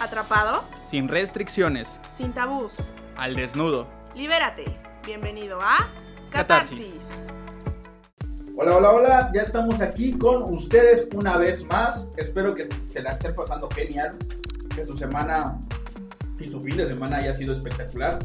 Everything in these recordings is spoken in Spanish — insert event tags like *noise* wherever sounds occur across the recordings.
Atrapado, Sin restricciones. sin tabús. Al desnudo. Libérate. Bienvenido a Catarsis. Catarsis. Hola, hola, hola, ya estamos aquí con ustedes una vez más. Espero que se la estén pasando genial, que su semana y su fin de semana haya sido espectacular.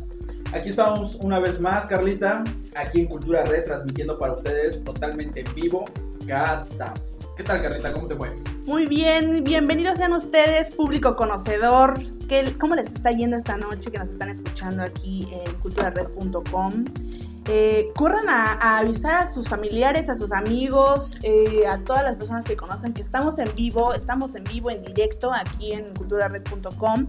Aquí estamos una vez más, Carlita, aquí en Cultura Red, transmitiendo para ustedes totalmente en vivo Catarsis. ¿Qué tal, Carlita? ¿Cómo te fue? Muy bien, bienvenidos sean ustedes, público conocedor. ¿Qué- ¿Cómo les está yendo esta noche que nos están escuchando aquí en culturared.com? Eh, corran a, avisar a sus familiares, a sus amigos, eh, a todas las personas que conocen que estamos en vivo, estamos en vivo, en directo aquí en culturared.com.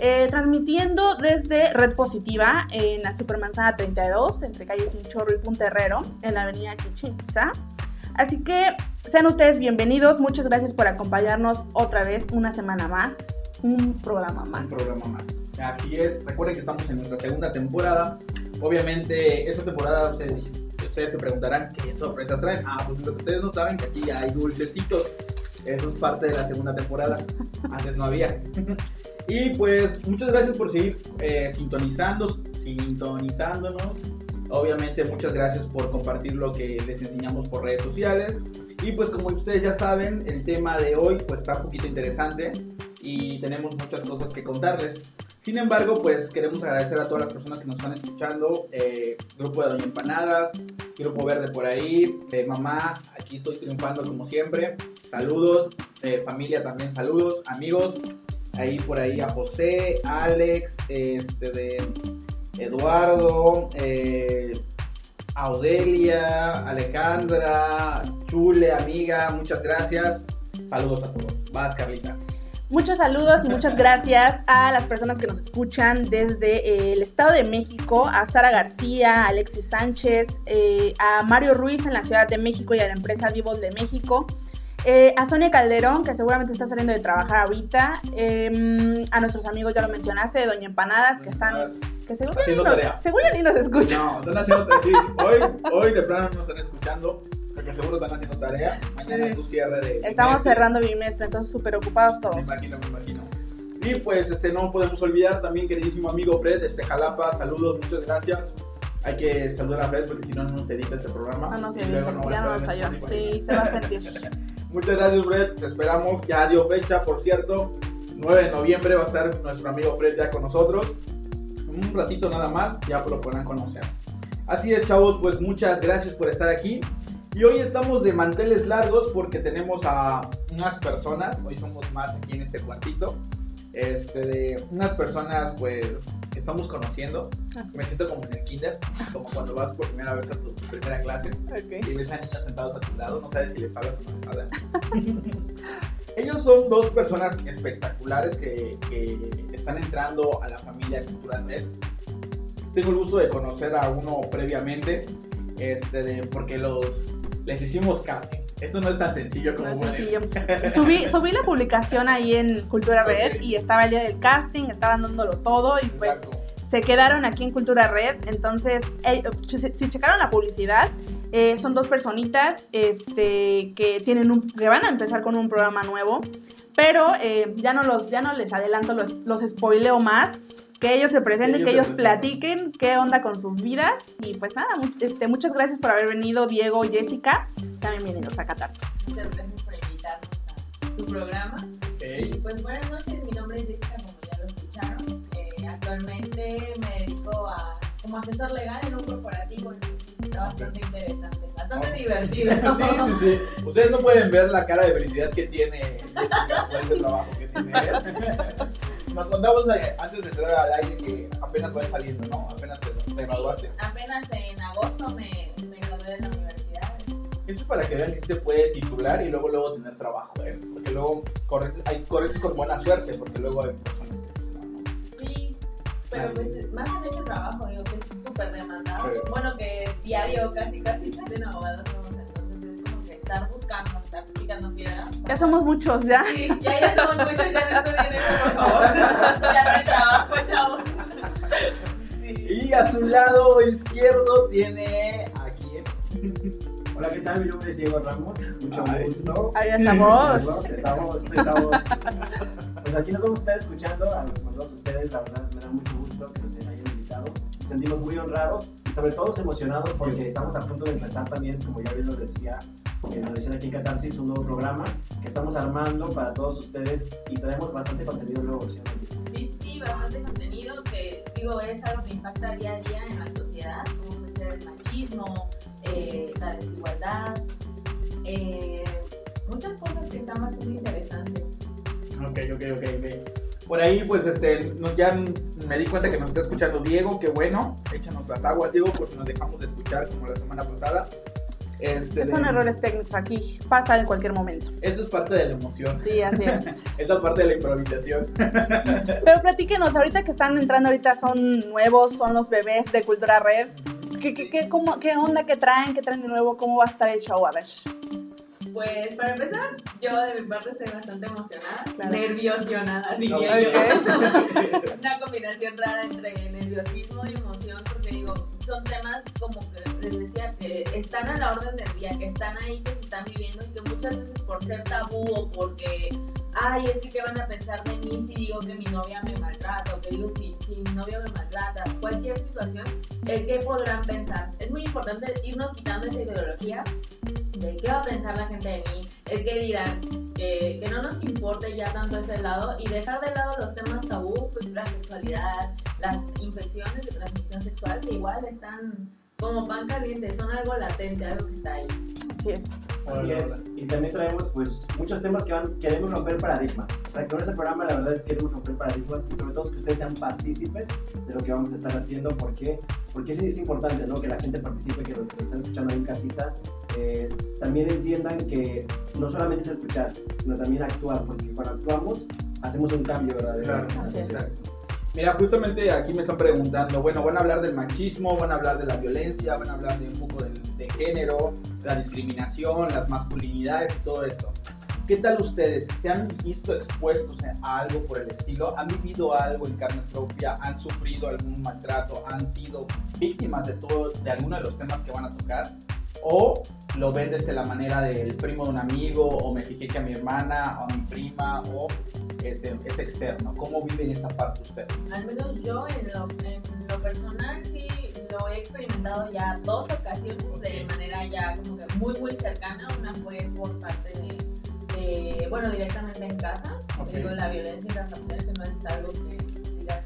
eh, transmitiendo desde Red Positiva en la Supermanzana 32, entre calle Chinchorro y Punta Herrero, en la avenida Chichinza. Así que sean ustedes bienvenidos, muchas gracias por acompañarnos otra vez una semana más, un programa más. Un programa más. Así es, recuerden que estamos en nuestra segunda temporada. Obviamente, esta temporada ustedes, ustedes se preguntarán qué sorpresas traen. Ah, pues lo que ustedes no saben que aquí ya hay dulcecitos. Eso es parte de la segunda temporada. *laughs* Antes no había. *laughs* y pues, muchas gracias por seguir eh, sintonizando, sintonizándonos. Obviamente, muchas gracias por compartir lo que les enseñamos por redes sociales. Y pues, como ustedes ya saben, el tema de hoy pues está un poquito interesante y tenemos muchas cosas que contarles. Sin embargo, pues queremos agradecer a todas las personas que nos están escuchando. eh, grupo de Doña Empanadas, Grupo Verde por ahí, eh, mamá, aquí estoy triunfando como siempre. Saludos, eh, familia también saludos, amigos. Ahí por ahí a José, Alex, este de Eduardo, eh, a Odelia, Alejandra, Chule, amiga, muchas gracias. Saludos a todos. Vas, Carlita. Muchos saludos y muchas gracias a las personas que nos escuchan desde eh, el Estado de México, a Sara García, a Alexis Sánchez, eh, a Mario Ruiz en la Ciudad de México y a la empresa Vivos de México, eh, a Sonia Calderón, que seguramente está saliendo de trabajar ahorita, eh, a nuestros amigos, ya lo mencionaste, Doña Empanadas, que están, que ni Haciendo nos, tarea. seguro ni nos escuchan. No, están haciendo tarea. Sí, hoy, hoy de plano no están escuchando, porque seguro están haciendo tarea. Mañana Sí. es su cierre de. Estamos cerrando bimestre, entonces súper ocupados Me todos. imagino, me imagino. Y pues este no podemos olvidar también, queridísimo amigo Fred, este Jalapa, saludos, muchas gracias. Hay que saludar a Fred porque si no, no nos edita este programa. No nos Y edita, ya no nos ayuda. Sí, se va a sentir. *laughs* Muchas gracias, Fred. Te esperamos. Ya dio fecha, por cierto. 9 de noviembre va a estar nuestro amigo Fred ya con nosotros. Un ratito nada más, ya lo podrán conocer. Así es, chavos, pues muchas gracias por estar aquí. Y hoy estamos de manteles largos porque tenemos a unas personas, hoy somos más aquí en este cuartito, este, de unas personas pues que estamos conociendo. Me siento como en el kinder, como cuando vas por primera vez a tu primera clase Ok. y ves a niños sentados a tu lado, no sabes si les hablas o no les hablas. *laughs* Ellos son dos personas espectaculares que, que están entrando a la familia Cultural Red. Tengo el gusto de conocer a uno previamente, este, de- porque los les hicimos casting. Esto no es tan sencillo como No sencillo. *laughs* Subí, subí la publicación ahí en Cultura Red y estaba el día del casting, estaban dándolo todo y pues Exacto. se quedaron aquí en Cultura Red. Entonces, eh, si, si checaron la publicidad, eh, son dos personitas este, que, tienen un, que van a empezar con un programa nuevo, pero eh, ya, no los, ya no les adelanto, los, los spoileo más. Que ellos se presenten, ellos que ellos presenten. platiquen qué onda con sus vidas. Y pues nada, este, muchas gracias por haber venido, Diego y Jessica. También bienvenidos a Qatar. Muchas gracias por invitarnos a tu programa. Y Ok. pues buenas noches, mi nombre es Jessica, como ya lo escucharon. Eh, actualmente me dedico a como asesor legal en un corporativo. Está bastante interesante, bastante divertido. *laughs* Sí, sí, sí. Ustedes no pueden ver la cara de felicidad que tiene Jessica ese trabajo que tiene él. *laughs* Nos contamos eh, antes de entrar al aire que apenas va saliendo, ¿no? Apenas te, te graduaste. Apenas en agosto me, me gradué de la universidad. Eso es para que vean que se puede titular y luego luego tener trabajo, ¿eh? Porque luego corres, hay corres con buena suerte, porque luego hay personas que. Sí, pero pues es más en ese trabajo, digo que es súper demandado. Sí. Bueno, que diario casi casi salen abogados estar buscando, estar picando piedra. Ya somos muchos, ¿ya? Sí, ya, ya somos muchos, ya no estoy dinero, por favor. Ya no hay trabajo, chavos. Sí. Y a su lado izquierdo tiene a quién. Hola, ¿qué tal? Mi nombre es Diego Ramos. Mucho Ay. gusto. Ahí esa voz. Estamos, estamos Pues aquí nos vamos a estar escuchando a todos ustedes, la verdad me da mucho gusto que nos hayan invitado. Nos sentimos muy honrados sobre todo emocionados porque estamos a punto de empezar también, como ya bien lo decía, en la decían aquí en Catarsis, un nuevo programa que estamos armando para todos ustedes y traemos bastante contenido nuevo. ¿sí? Sí, sí, bastante contenido que digo es algo que impacta día a día en la sociedad, como puede ser el machismo, eh, la desigualdad, eh, muchas cosas que están bastante interesantes. Ok, ok, ok, ok. Por ahí, pues, este, ya me di cuenta que nos está escuchando Diego, qué bueno. Échanos las aguas, Diego, porque nos dejamos de escuchar como la semana pasada. Este, Son de- errores técnicos aquí, pasa en cualquier momento. Eso es parte de la emoción. Sí, así es. *laughs* Es parte de la improvisación. *laughs* Pero platíquenos, ahorita que están entrando, ahorita son nuevos, son los bebés de Cultura Red. ¿Qué, qué, qué, cómo- qué onda que traen? ¿Qué traen de nuevo? ¿Cómo va a estar el show? A ver. Pues para empezar, yo de mi parte estoy bastante emocionada, Claro. nerviosionada, diría yo. *laughs* Una combinación rara entre nerviosismo y emoción, porque digo, son temas como que les decía, que están a la orden del día, que están ahí, que se están viviendo y que muchas veces por ser tabú o porque, ay, es que qué van a pensar de mí si digo que mi novia me maltrata o que digo si, si mi novio me maltrata, cualquier situación, el qué podrán pensar. Es muy importante irnos quitando esa ideología qué va a pensar la gente de mí, el qué dirán, que, que no nos importe ya tanto ese lado y dejar de lado los temas tabú, pues la sexualidad, las infecciones de transmisión sexual que igual están como pan caliente, son algo latente, algo que está ahí. Así es. Así es. Y también traemos pues muchos temas que van, queremos romper paradigmas. O sea, con este programa la verdad es que queremos romper paradigmas y sobre todo que ustedes sean partícipes de lo que vamos a estar haciendo. ¿Por qué? Porque sí es importante, ¿no? Que la gente participe, que los que están escuchando ahí en casita eh, también entiendan que no solamente es escuchar, sino también actuar, porque cuando actuamos hacemos un cambio verdadero. Claro, Así es. exacto. Mira, justamente aquí me están preguntando, bueno, van a hablar del machismo, van a hablar de la violencia, van a hablar de un poco del- de, género, la discriminación, las masculinidades todo esto. ¿Qué tal ustedes? ¿Se han visto expuestos a algo por el estilo? ¿Han vivido algo en carne propia? ¿Han sufrido algún maltrato? ¿Han sido víctimas de todo, de alguno de los temas que van a tocar? ¿O lo ven desde la manera del primo de un amigo? ¿O me fijé que a mi hermana, o a mi prima? ¿O este, es externo. ¿Cómo viven esa parte ustedes? Al menos yo en lo, en lo personal sí lo he experimentado ya dos ocasiones de manera ya como que muy muy cercana. Una fue por parte de, de, bueno, directamente en casa. Ok. Digo, la violencia intrafamiliar que no es algo que digas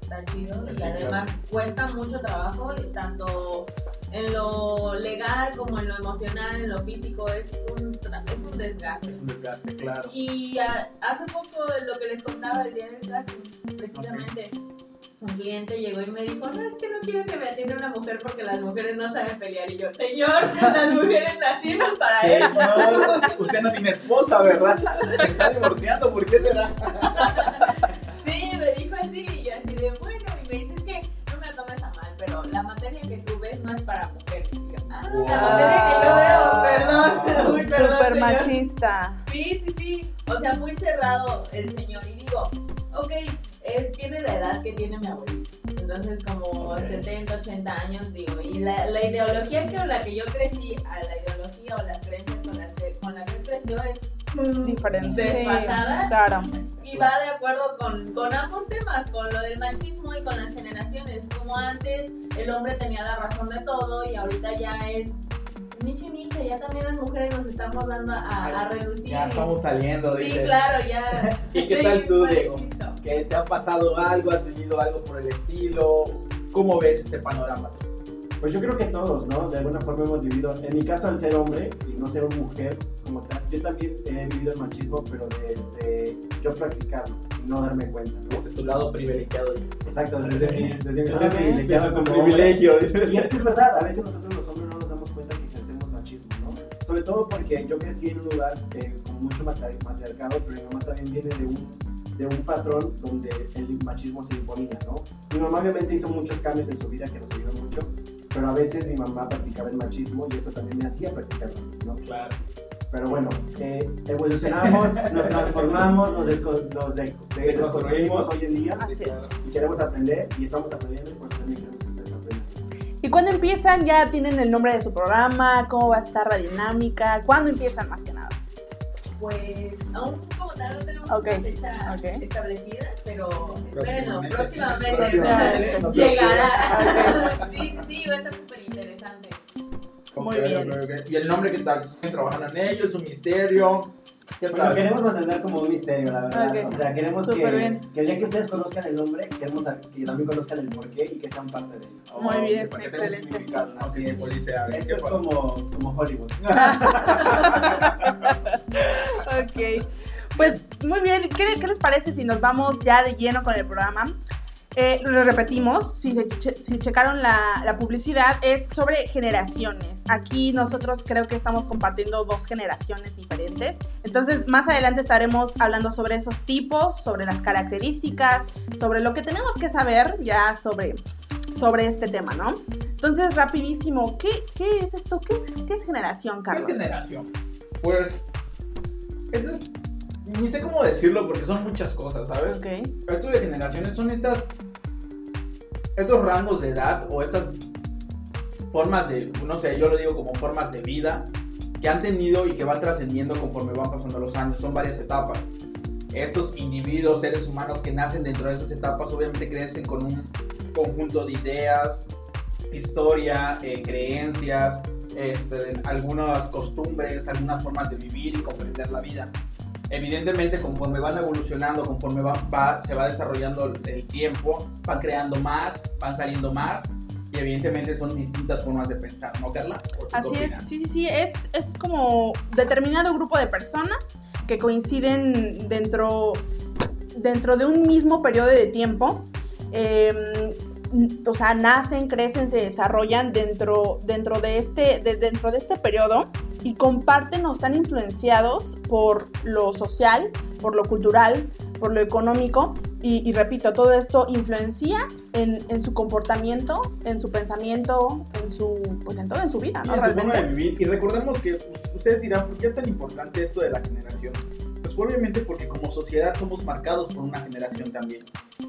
está chido Sí, y claro. además cuesta mucho trabajo, y tanto en lo legal como en lo emocional, en lo físico, es un, es un desgaste. Es un desgaste, claro. Y a- hace poco lo que les contaba el día del casting, precisamente un cliente llegó y me dijo, no, es que no quiero que me atienda una mujer porque las mujeres no saben pelear. Y yo, señor, *laughs* las mujeres nacimos para eso. Usted no tiene esposa, ¿verdad? *laughs* Se está divorciando, ¿por qué será? Pero la materia que tú ves no es para mujeres. Y yo, ah, Wow. la materia que yo veo, perdón, uy, perdón, Súper señor. machista. Sí, sí, sí. O sea, muy cerrado el señor. Y digo, ok, es, tiene la edad que tiene mi abuelito. Entonces, como Ok. 70, 80 años, digo. Y la, la ideología con la que yo crecí, a la ideología o las creencias con las que, con la que él creció es. Diferente. Sí, Desfasada. claro. Y va de acuerdo con, con ambos temas, con lo del machismo y con las generaciones. Como antes el hombre tenía la razón de todo y ahorita ya es. Miche, miche, ya también las mujeres nos estamos dando a, a relucir. Ya estamos saliendo, Sí, dice. claro, ya. *laughs* ¿Y qué Sí, tal tú, Diego? ¿Que te ha pasado algo? ¿Has tenido algo por el estilo? ¿Cómo ves este panorama? Pues yo creo que todos, ¿no? De alguna forma hemos vivido, en mi caso al ser hombre y no ser mujer como tal, yo también he vivido el machismo, pero desde yo practicarlo y no darme cuenta, ¿no? Desde tu lado privilegiado. Exacto, desde mi, desde mi Ah, lado privilegiado como privilegio. hombre. Y es que es verdad, a veces nosotros los hombres no nos damos cuenta que ejercemos machismo, ¿no? Sobre todo porque yo crecí en un lugar eh, con mucho matri- matriarcado, pero mi mamá también viene de un, de un patrón donde el machismo se imponía, ¿no? Mi mamá obviamente hizo muchos cambios en su vida que nos ayudó mucho, pero a veces mi mamá practicaba el machismo y eso también me hacía practicarlo, ¿no? Claro. Pero bueno, eh, evolucionamos, *laughs* nos transformamos, nos, desco- nos de- de- desconstruimos hoy en día y queremos aprender y estamos aprendiendo y por eso también queremos que ustedes aprendan. ¿Y cuándo empiezan? ¿Ya tienen el nombre de su programa? ¿Cómo va a estar la dinámica? ¿Cuándo empiezan más que nada? Pues aún como tal no tenemos Ok, una fecha ok. establecida, pero espérenlo, Próximamente. próximamente, Próximamente, llegará. *laughs* Sí, sí, va a estar súper interesante. Muy Ok, bien. ok, ok. Y el nombre que tal, están trabajando en ello, es un misterio. ¿Qué Bueno, queremos mantener como un misterio, la verdad. Ok. O sea, queremos que, bien. que el día que ustedes conozcan el nombre, queremos que también conozcan el porqué y que sean parte de ello. Muy bien, Para que excelente. Así Que es. algo. Esto es como, como Hollywood. *laughs* *laughs* Ok. Pues muy bien, ¿Qué, qué les parece si nos vamos ya de lleno con el programa? Eh, lo repetimos, si, che- si checaron la, la publicidad, es sobre generaciones. Aquí nosotros creo que estamos compartiendo dos generaciones diferentes. Entonces, más adelante estaremos hablando sobre esos tipos, sobre las características, sobre lo que tenemos que saber ya sobre, sobre este tema, ¿no? Entonces, rapidísimo, ¿qué, qué es esto? ¿Qué es, qué es generación, ¿Qué Carlos? es generación? Pues. esto es- ni sé cómo decirlo porque son muchas cosas, ¿sabes? Ok. Esto de generaciones son estas. Estos rangos de edad o estas formas de. No sé, yo lo digo como formas de vida que han tenido y que van trascendiendo conforme van pasando los años. Son varias etapas. Estos individuos, seres humanos que nacen dentro de esas etapas, obviamente crecen con un conjunto de ideas, historia, eh, creencias, este, algunas costumbres, algunas formas de vivir y comprender la vida. Evidentemente, conforme van evolucionando, conforme va, va- se va desarrollando el, tiempo, van creando más, van saliendo más, y evidentemente son distintas formas de pensar, ¿no, Carla? ¿O tú qué Así es, sí, sí, sí, es, es como determinado grupo de personas que coinciden dentro, dentro de un mismo periodo de tiempo. eh, o sea, nacen, crecen, se desarrollan dentro, dentro, de este, de- dentro de este periodo y comparten o están influenciados por lo social, por lo cultural, por lo económico y, y repito, todo esto influencia en, en su comportamiento, en su pensamiento, en su, pues en todo, en su vida, Sí, ¿no? en su forma Realmente. de vivir. Y recordemos que ustedes dirán, ¿por qué es tan importante esto de la generación? Pues obviamente porque como sociedad somos marcados por una generación también.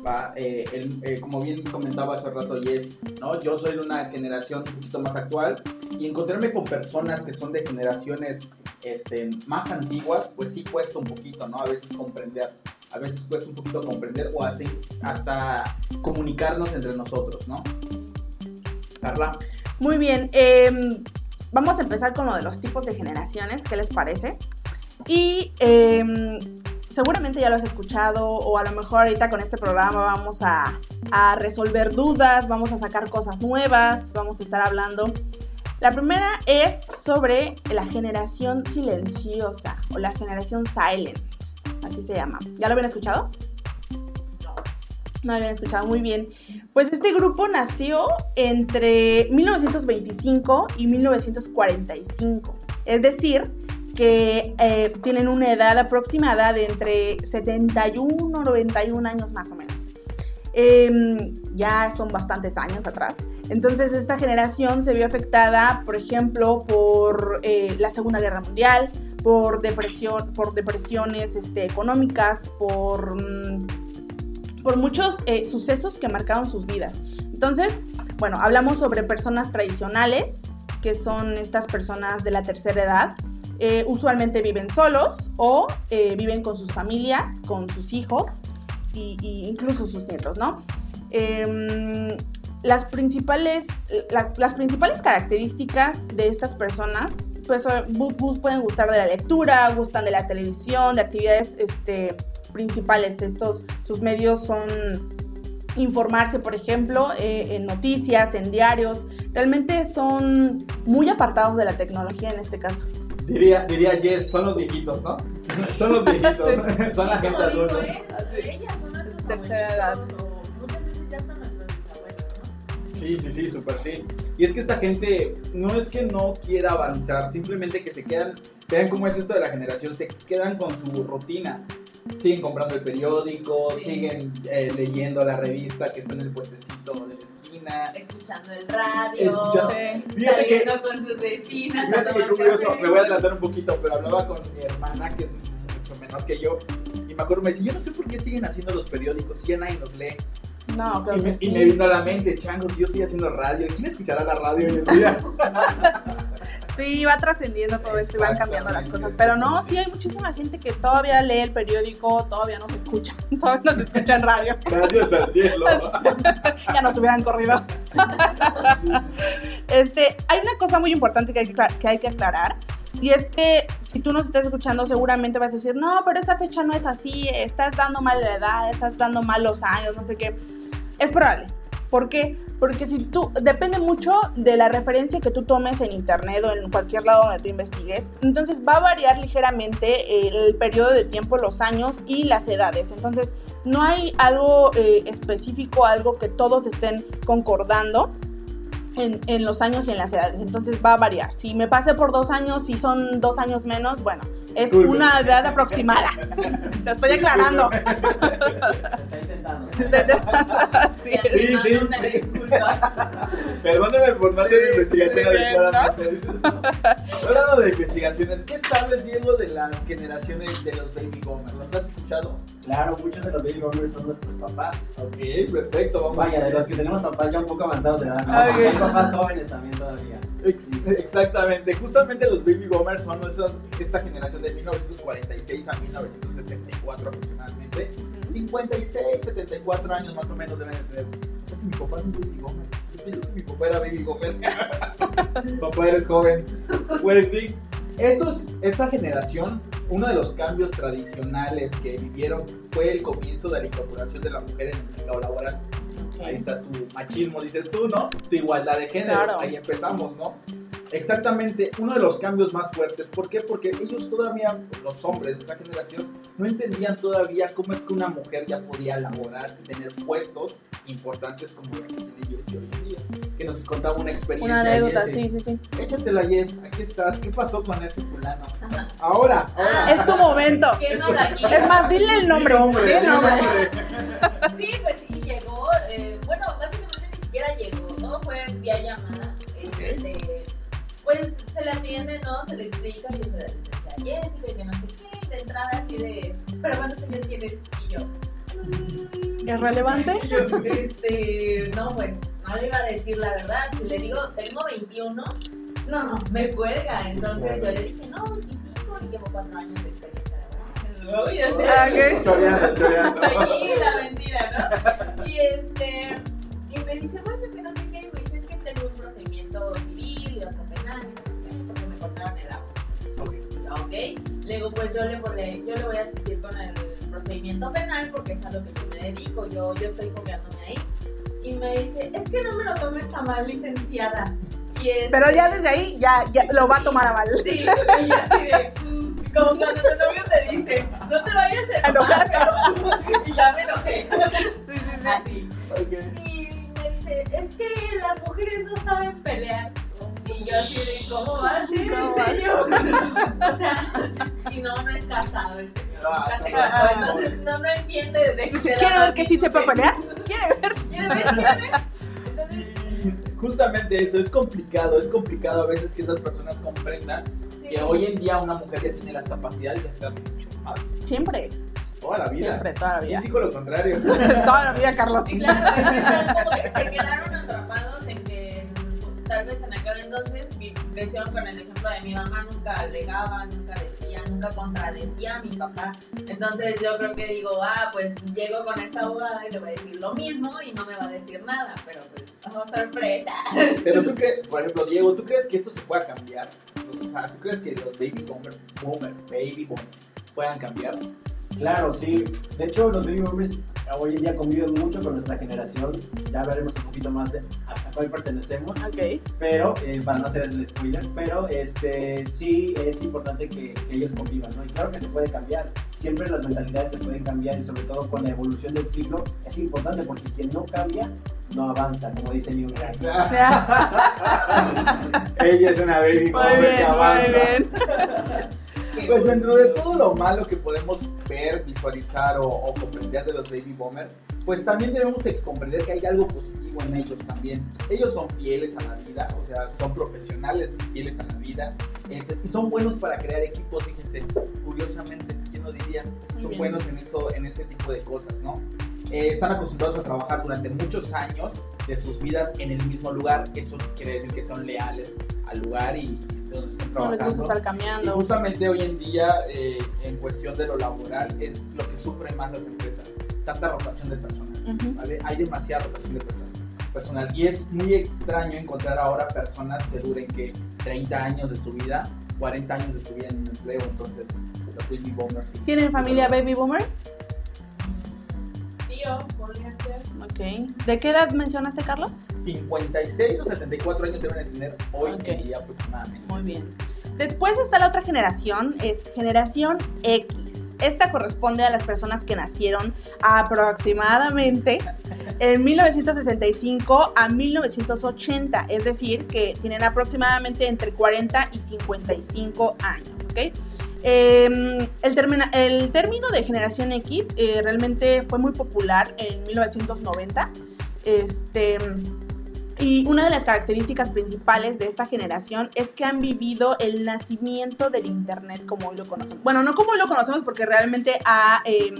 ¿va? Eh, el- eh, como bien comentaba hace rato Yes, ¿no? yo soy de una generación un poquito más actual y encontrarme con personas que son de generaciones este, más antiguas, pues sí cuesta un poquito, ¿no? A veces comprender, a veces cuesta un poquito comprender o así, hasta comunicarnos entre nosotros, ¿no? Carla. Muy bien, em, vamos a empezar con lo de los tipos de generaciones, ¿qué les parece? Y em, seguramente ya lo has escuchado o a lo mejor ahorita con este programa vamos a, a resolver dudas, vamos a sacar cosas nuevas, vamos a estar hablando. La primera es sobre la generación silenciosa o la generación silent, así se llama. ¿Ya lo habían escuchado? No habían escuchado muy bien. Pues este grupo nació entre 1925 y 1945. Es decir, que eh, tienen una edad aproximada de entre 71 o 91 años más o menos. Em, ya son bastantes años atrás. Entonces esta generación se vio afectada, por ejemplo, por eh, la Segunda Guerra Mundial, por, depresión, por depresiones este, económicas, por, mm, por muchos eh, sucesos que marcaron sus vidas. Entonces, bueno, hablamos sobre personas tradicionales, que son estas personas de la tercera edad. Eh, usualmente viven solos o eh, viven con sus familias, con sus hijos y incluso sus nietos, ¿no? Em, las, principales, la- las principales características de estas personas pues eh, pueden gustar de la lectura, gustan de la televisión, de actividades este, principales. Estos, sus medios son informarse, por ejemplo, eh, en noticias, en diarios. Realmente son muy apartados de la tecnología en este caso. Diría, diría Jess, son los viejitos, ¿no? son los viejitos, *laughs* son la gente adulta. Ellas son nuestros Tercera edad. muchas veces ya están nuestros bisabuelos, ¿no? Sí, sí, sí, súper sí. Y es que esta gente no es que no quiera avanzar, simplemente que se quedan, vean cómo es esto de la generación, se quedan con su rutina. Siguen comprando el periódico, Sí. siguen eh, leyendo la revista que está en el puestecito de Escuchando el radio, Escuchando- Fíjate que, con sus vecinas. fíjate que curioso, café. me voy a adelantar un poquito, pero hablaba con mi hermana, que es mucho menor que yo, y me acuerdo, me dice, yo no sé por qué siguen haciendo los periódicos, si ya nadie los lee. No, Y me, que y sí. me vino a la mente, changos, yo estoy haciendo radio, ¿quién escuchará la radio hoy en día? *laughs* Sí, va trascendiendo todo esto y van cambiando las cosas. Pero no, sí hay muchísima gente que todavía lee el periódico, todavía nos escucha, *laughs* todavía nos escucha en radio. Gracias al cielo. *laughs* ya nos hubieran corrido. este, hay una cosa muy importante que hay que, que hay que aclarar. Y es que si tú nos estás escuchando, seguramente vas a decir, no, pero esa fecha no es así, estás dando mal la edad, estás dando mal los años, no sé qué. Es probable. ¿Por qué? Porque si tú, depende mucho de la referencia que tú tomes en internet o en cualquier lado donde tú investigues. Entonces va a variar ligeramente el periodo de tiempo, los años y las edades. Entonces no hay algo eh, específico, algo que todos estén concordando en, en los años y en las edades. Entonces va a variar. Si me pasé por dos años, si son dos años menos, bueno, es Disculpe. una edad aproximada. *laughs* Te estoy aclarando. *laughs* Está intentando. Sí. Sí, sí, una sí. disculpa. Perdóneme por no hacer Sí, investigación adecuadamente. Hablando de investigaciones, ¿qué sabes, Diego, de las generaciones de los baby boomers? ¿Los has escuchado? Claro, muchos de los baby boomers son nuestros papás. Ok, perfecto. Vamos Vaya, de los que tenemos papás ya un poco avanzados de edad. ¿no? Ok. Hay papás jóvenes también todavía. Ex- exactamente, justamente los baby boomers son esas, esta generación de 1946 a 1964 aproximadamente. 56, 74 años más o menos deben de tener. O sea que mi papá es un baby que mi papá era baby boomer. *laughs* papá, eres joven. Pues sí. Estos, esta generación, uno de los cambios tradicionales que vivieron fue el comienzo de la incorporación de la mujer en el mercado laboral. Ahí está tu machismo, dices tú, ¿no? Tu igualdad de género. Claro. Ahí empezamos, ¿no? Exactamente, uno de los cambios más fuertes. ¿Por qué? Porque ellos todavía, los hombres de esa generación, no entendían todavía cómo es que una mujer ya podía laborar y tener puestos importantes como la que tiene Jessie hoy en día. Que nos contaba una experiencia. Una anécdota, sí, sí, sí. Échatela, Jess, aquí estás. ¿Qué pasó con ese fulano? Ajá. Ahora, ahora. Es tu momento. ¿Qué no la Es más, dile el nombre. Di nombre, Di el di nombre. nombre. Sí, pues sí, llegó. eh, bueno, básicamente ni siquiera llegó, ¿no? Fue vía llamada. Este, pues se le atiende, ¿no? Se le explica y se le dice a Jessica y que no sé qué. Y de entrada así de, pero bueno, señor tienes y yo. mm, ¿Es relevante? *laughs* yo, este, no, pues no le iba a decir la verdad. Si le digo, tengo 21, no, no, me cuelga. Entonces yo le dije, no, 25 y llevo 4 años de experiencia laboral. Uy, o sea, Ah. Choreando, choreando. *laughs* Tranquila, mentira, ¿no? Y este, y me dice, bueno, que no sé qué, y me dice, es que tengo un procedimiento civil y Ok. Digo, pues yo le, pone- yo le voy a asistir con el procedimiento penal porque es a lo que yo me dedico, yo, yo estoy fogueándome ahí. Y me dice, es que no me lo tomes a mal, licenciada. Y es, Pero ya desde ahí, ya, ya lo va a tomar a mal. Sí, y así de, mm, como cuando tu novio te dice, no te vayas a enojar, y ya me enojé. Sí, sí, sí. Así. Y me dice, es que las mujeres no saben pelear. Y yo así de, ¿cómo va a ser ¿Cómo en va? *laughs* serio? *laughs* *laughs* O sea, y no, no es casado el señor. Ah, Nunca se casó, entonces no, no entiende de ¿Quiere ver que sí sepa pelear? ¿Quiere ver? ¿Quiere ver? ¿Quiere ver? Entonces, justamente eso, es complicado, es complicado a veces que esas personas comprendan sí. que hoy en día una mujer ya tiene las capacidades de hacer mucho más. Siempre, Toda la vida. siempre, toda la ¿Quién vida. dijo lo contrario? Toda la vida, Carlos. Sí, claro, es que son como que se quedaron atrapados en que tal vez en aquel entonces vi- crecieron con el ejemplo de mi mamá nunca alegaba, nunca decía, nunca contradecía a mi papá. Entonces yo creo que digo, ah, pues llego con esta abogada y le voy a decir lo mismo y no me va a decir nada, pero pues, oh, sorpresa. *laughs* Pero tú crees, por ejemplo, Diego, ¿tú crees que esto se pueda cambiar? O sea, ¿tú crees que los baby boomers, boomer, baby boomers puedan cambiar? Claro, sí. De hecho, los baby boomers hoy en día conviven mucho con nuestra generación. Ya hablaremos un poquito más de a, cuál pertenecemos. Ok. Pero, eh, para no hacer el spoiler, pero este, sí es importante que, que ellos convivan, ¿no? Y claro que se puede cambiar. Siempre las mentalidades se pueden cambiar y sobre todo con la evolución del ciclo es importante porque quien no cambia no avanza, como dice Neil *laughs* Gaiman. Ella es una baby boomer que avanza. muy bien. *laughs* Pues dentro de todo lo malo que podemos ver, visualizar o, o comprender de los baby boomers, pues también debemos de comprender que hay algo positivo en ellos también. Ellos son fieles a la vida, o sea, son profesionales fieles a la vida, es- y son buenos para crear equipos, fíjense, curiosamente, ¿quién lo diría? Muy Son bien. buenos en, eso, en ese tipo de cosas, ¿no? Eh, están acostumbrados a trabajar durante muchos años de sus vidas en el mismo lugar, eso quiere decir que son leales al lugar y de donde están No les gusta trabajando. estar Y cambiando. justamente hoy en día, eh, en cuestión de lo laboral, es lo que sufren más las empresas. Tanta rotación de personas. Ujú. ¿vale? Hay demasiada rotación de personas. Personal. Y es muy extraño encontrar ahora personas que duren que 30 años de su vida, 40 años de su vida en un empleo. Entonces, los baby boomers. ¿Tienen familia baby boomer? Ser. Ok. ¿De qué edad mencionaste, Carlos? 56 o 74 años deben de tener hoy en día aproximadamente. Muy bien. Después está la otra generación, es generación X. Esta corresponde a las personas que nacieron aproximadamente en 1965 a 1980, es decir, que tienen aproximadamente entre 40 y 55 años, ¿ok? Eh, el, termina- el término de generación X eh, realmente fue muy popular en 1990. Este, y una de las características principales de esta generación es que han vivido el nacimiento del Internet como hoy lo conocemos. Bueno, no como hoy lo conocemos porque realmente ha eh,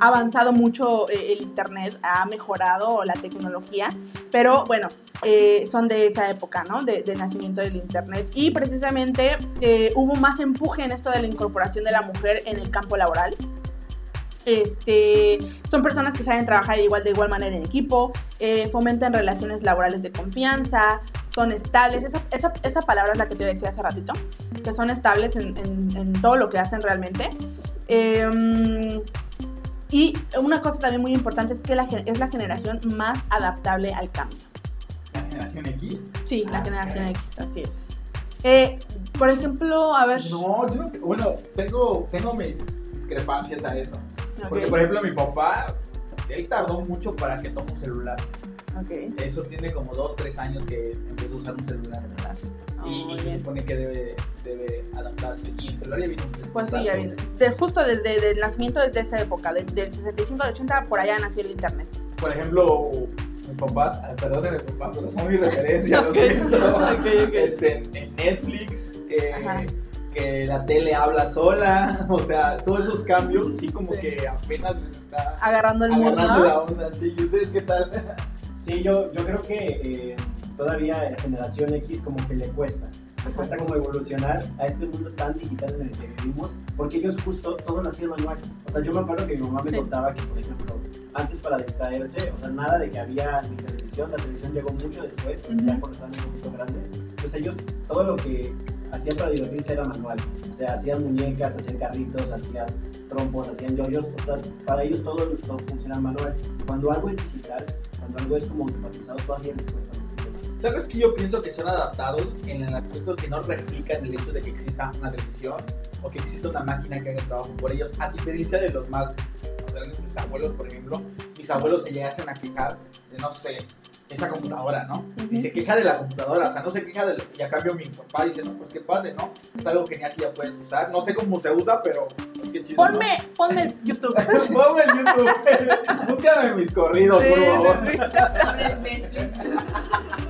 avanzado mucho eh, el Internet, ha mejorado la tecnología, pero bueno, eh, son de esa época, ¿no? De, del nacimiento del Internet. Y precisamente eh, hubo más empuje en esto de la incorporación de la mujer en el campo laboral. Este, son personas que saben trabajar igual de igual manera en equipo, eh, fomentan relaciones laborales de confianza, son estables. Esa, esa, esa palabra es la que te decía hace ratito, que son estables en, en- en todo lo que hacen realmente. Eh, y una cosa también muy importante es que la, es la generación más adaptable al cambio. La generación X. Sí, la Ah, generación. X, así es. Eh, por ejemplo, a ver. No, yo no- bueno, tengo, tengo mis discrepancias a eso. Porque, por ejemplo, mi papá, él tardó mucho para que tome un celular. Ok. Eso tiene como 2, 3 años que empezó a usar un celular. Oh, y, se supone que debe, debe adaptarse. Y el celular ya vino. Pues sí, ya viene. De- justo desde el nacimiento desde esa época, de- del 65 al 80, por allá nació el internet. Por ejemplo, mis papás, ah, perdónenme, papá, pero son mi *laughs* referencia, lo siento. *laughs* Este, en- Netflix, que, Ajá. que la tele habla sola, *laughs* o sea, todos esos cambios, sí, como Sí. que apenas les está Agarrando el mundo. agarrando la onda. Sí, ¿y ustedes qué tal? Sí, yo, yo creo que eh, todavía la generación X como que le cuesta. Le cuesta como evolucionar a este mundo tan digital en el que vivimos, porque ellos justo todo nacía manual. O sea, yo me acuerdo que mi mamá me Sí. contaba que, por ejemplo, antes para distraerse, o sea, nada de que había ni televisión, la televisión llegó mucho después, o sea, ya cuando estaban un poquito grandes. Pues ellos, todo lo que hacían para divertirse era manual. O sea, hacían muñecas, hacían carritos, hacían trompos, hacían yoyos, o sea, para ellos todo, todo funciona manual. Cuando algo es digital, cuando algo es como automatizado, todavía les cuesta. ¿Sabes que yo pienso que son adaptados en el aspecto que no replican el hecho de que exista una televisión o que exista una máquina que haga el trabajo por ellos, a diferencia de los más modernos, mis abuelos, por ejemplo, mis abuelos se llegasen a quejar de, no sé, esa computadora, ¿no? Y Ujú. se queja de la computadora, o sea, no se queja de lo y a cambio mi papá dice, no, pues qué padre, ¿no? Es algo genial que ya puedes usar, no sé cómo se usa, pero pues, qué chido, ¿no? Ponme, ponme el YouTube. *laughs* Ponme en YouTube, *laughs* búscame mis corridos, Sí, por sí, favor. sí. El Netflix.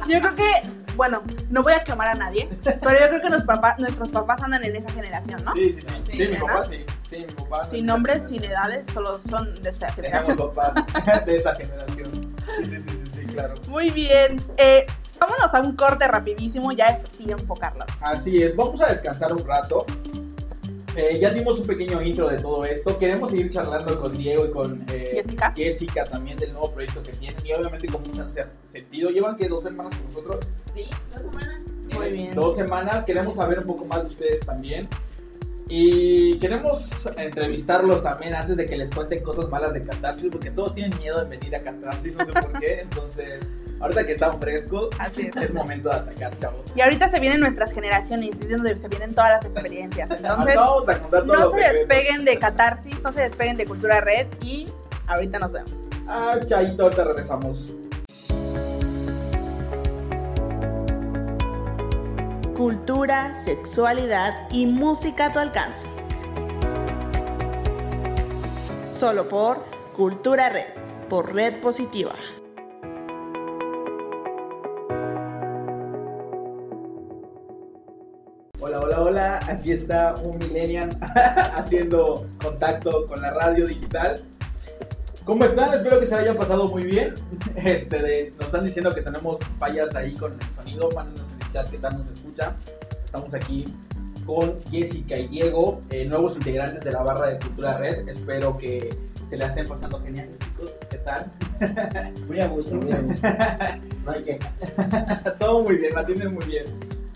Yo creo que, bueno, no voy a quemar a nadie, pero yo creo que los papás, nuestros papás andan en esa generación, ¿no? Sí, sí, sí, sí, Sí, mi papá sí, sí, mi papá. Sin nombres, sin edades, solo son de esa Tenemos generación. papás *laughs* de esa generación. Sí, sí, sí, sí, sí, claro. Muy bien. Eh, vámonos a un corte rapidísimo, ya es tiempo, Carlos. Así es, vamos a descansar un rato. Eh, ya dimos un pequeño intro de todo esto. Queremos seguir charlando con Diego y con eh, Jessica. Jessica también del nuevo proyecto que tienen. Y obviamente con mucho sentido. Llevan que dos semanas con nosotros. Sí, dos semanas. Muy Eh, bien. Dos semanas. Queremos saber un poco más de ustedes también. Y queremos entrevistarlos también antes de que les cuenten cosas malas de Catarsis, porque todos tienen miedo de venir a Catarsis, no sé por qué. Entonces, ahorita que están frescos, Así es. es momento de atacar, chavos. Y ahorita se vienen nuestras generaciones, es donde se vienen todas las experiencias. *laughs* Entonces, vamos a contar todos no se despeguen de Catarsis, no se despeguen de Cultura Red y ahorita nos vemos. Ah, chaito, ahorita regresamos. Cultura, sexualidad y música a tu alcance. Solo por Cultura Red, por Red Positiva. Hola, hola, hola. Aquí está un millennial *laughs* haciendo contacto con la radio digital. ¿Cómo están? Espero que se hayan pasado muy bien. Este, nos están diciendo que tenemos fallas ahí con el sonido. Chat qué tal nos escucha. Estamos aquí con Jessica y Diego, eh, nuevos integrantes de la barra de Cultura Red. Espero que se la estén pasando genial, chicos. ¿Qué tal? *laughs* Muy a gusto, muy a gusto. *laughs* No hay queja. *laughs* todo muy bien, me atienden muy bien.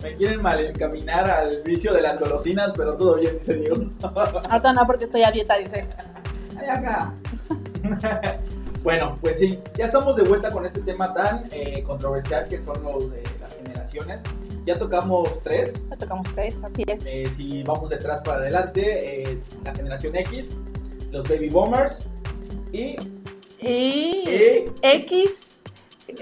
Me quieren mal encaminar al vicio de las golosinas, pero todo bien, dice Diego. Ahorita no, porque estoy a dieta, dice. Ay, acá. bueno, pues sí, ya estamos de vuelta con este tema tan eh, controversial que son los de las generaciones. Ya tocamos tres. Ya tocamos tres, así es. Eh, si vamos de atrás para adelante, eh, la generación X, los baby boomers y, Y y X, eh,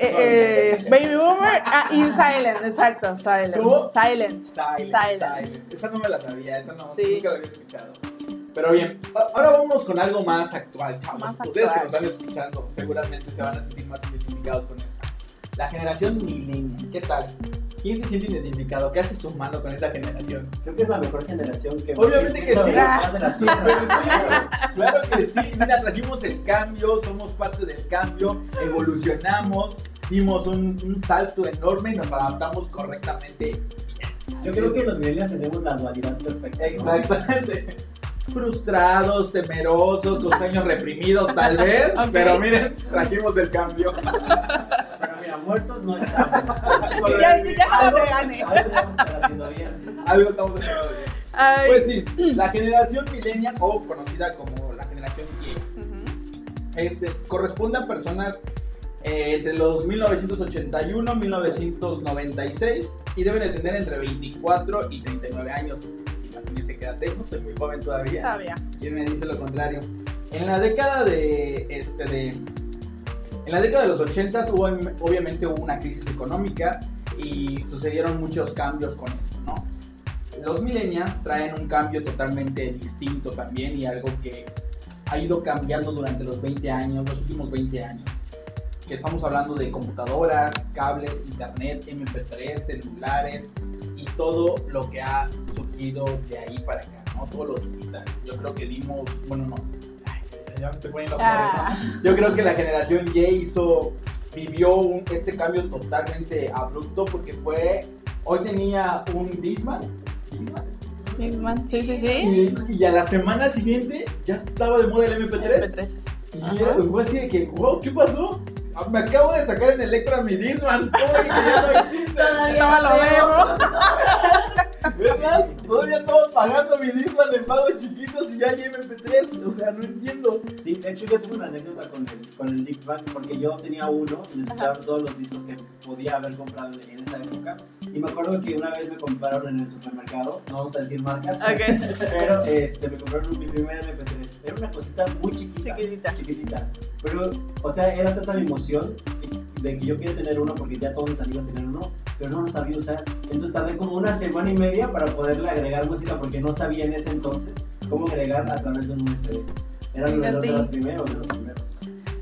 eh, *laughs* Baby Boomer, ah, y Silent, exacto, Silent. ¿Cómo? Silent. Silent, Silent. Silent. Esa no me la sabía, esa no, Sí. nunca la había escuchado. Pero bien, ahora vamos con algo más actual, chavos. Más Ustedes que actual. nos están escuchando seguramente se van a sentir más identificados con esta. La generación millennial, ¿qué tal? ¿Quién se siente identificado? ¿Qué hace su mano con esa generación? Creo que es la mejor generación que Obviamente *laughs* que sí. Claro que sí, mira, trajimos el cambio, somos parte del cambio, evolucionamos, dimos un, un salto enorme y nos adaptamos correctamente. Yo creo que los millennials tenemos la dualidad perfecta. Exactamente. Frustrados, temerosos, con sueños reprimidos tal vez, pero miren, trajimos el cambio. Mira, muertos no estamos. *laughs* Ya, ya estamos Algo- de gane. algo estar haciendo bien. Algo estamos haciendo bien. Ay. Pues sí, la generación millennial o conocida como la generación Y Ujú. este, corresponde a personas eh, entre los 1981 y 1996 y deben de tener entre 24 y 39 años. Imagínense qué edad tengo, soy muy joven todavía. Todavía. ¿Quién me dice lo contrario? En la década de este de en la década de los 80 hubo obviamente hubo una crisis económica y sucedieron muchos cambios con esto, ¿no? Los millennials traen un cambio totalmente distinto también y algo que ha ido cambiando durante los 20 años, los últimos 20 años. Que estamos hablando de computadoras, cables, internet, MP3, celulares y todo lo que ha surgido de ahí para acá, ¿no? Todo lo digital. Yo creo que dimos, bueno, no. Ay, ya me estoy poniendo Ah. Yo creo que la generación Y hizo, vivió un- este cambio totalmente abrupto porque fue, hoy tenía un Disman, Discman, Misma, Sí, sí, sí. y, y a la semana siguiente ya estaba de moda el MP3. MP3. Y era- fue así de que, wow, ¿qué pasó? Me acabo de sacar en Electra mi Disman. *laughs* ¿Cómo de que ya no existe? Todavía lo veo. *laughs* Es más, todavía estamos pagando mi Disman en pagos chiquitos y ya hay MP3. O sea, no entiendo. Sí, de hecho yo tuve una anécdota con el, con el Dixman porque yo tenía uno y necesitaba todos los discos que podía haber comprado en esa época. Y me acuerdo que una vez me compraron en el supermercado, no vamos a decir marcas, Ok. *laughs* pero este, me compraron mi primer MP3. Era una cosita muy chiquita. Chiquitita. Chiquitita. Pero, o sea, era tanta mi emoción de que yo quería tener uno porque ya todos mis amigos tenían uno, pero no lo sabía usar. Entonces tardé como una semana y media para poderle agregar música porque no sabía en ese entonces cómo agregar a través de un USB. Era uno de los primeros, de los primeros.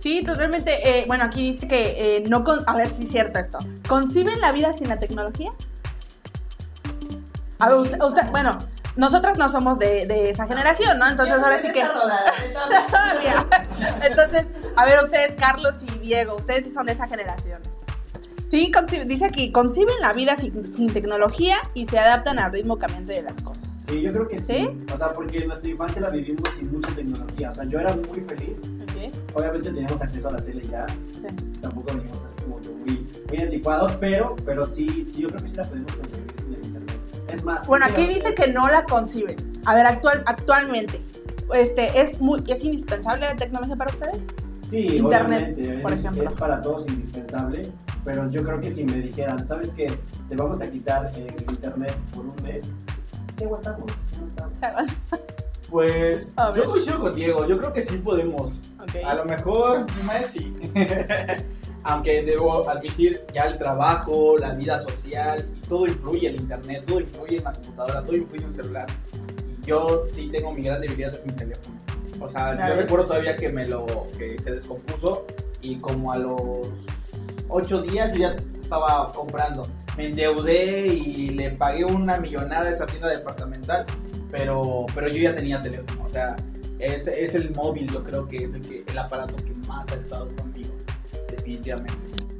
Sí, totalmente. eh, bueno, aquí dice que eh, no con... A ver si es cierto esto. ¿Conciben la vida sin la tecnología? A ver, usted, usted- bueno, nosotras no somos de, de esa generación, ¿no? Entonces ahora sí que... *laughs* Todavía. Entonces, a ver, ustedes, Carlos y Diego, ustedes sí son de esa generación. Sí, dice aquí, conciben la vida sin, sin tecnología y se adaptan al ritmo cambiante de las cosas. Sí, yo creo que sí. ¿Sí? O sea, porque nuestra infancia la vivimos sin mucha tecnología. O sea, yo era muy feliz. Obviamente teníamos acceso a la tele ya. Tampoco veníamos así como muy, muy anticuados, pero, pero sí, sí, yo creo que sí la podemos conseguir sin el internet. Es más. Bueno, aquí dice que no la conciben. A ver, actual, actualmente, este, ¿es, muy, ¿es indispensable la tecnología para ustedes? Sí, Internet, obviamente, por es, ejemplo. es para todos indispensable, pero yo creo que si me dijeran, ¿sabes qué? Te vamos a quitar el internet por un mes, sea, Pues yo coincido con Diego, yo creo que sí podemos. A lo mejor, más sí. *laughs* Aunque debo admitir, ya el trabajo, la vida social, y todo influye el internet, todo influye en la computadora, todo influye en el celular. Y yo sí tengo mi gran debilidad es mi teléfono. O sea, Claro. yo recuerdo todavía que me lo que se descompuso y como a los ocho días yo ya estaba comprando. Me endeudé y le pagué una millonada a esa tienda departamental, pero, pero yo ya tenía teléfono. O sea, es, es el móvil, yo creo que es el, que, el aparato que más ha estado conmigo, definitivamente.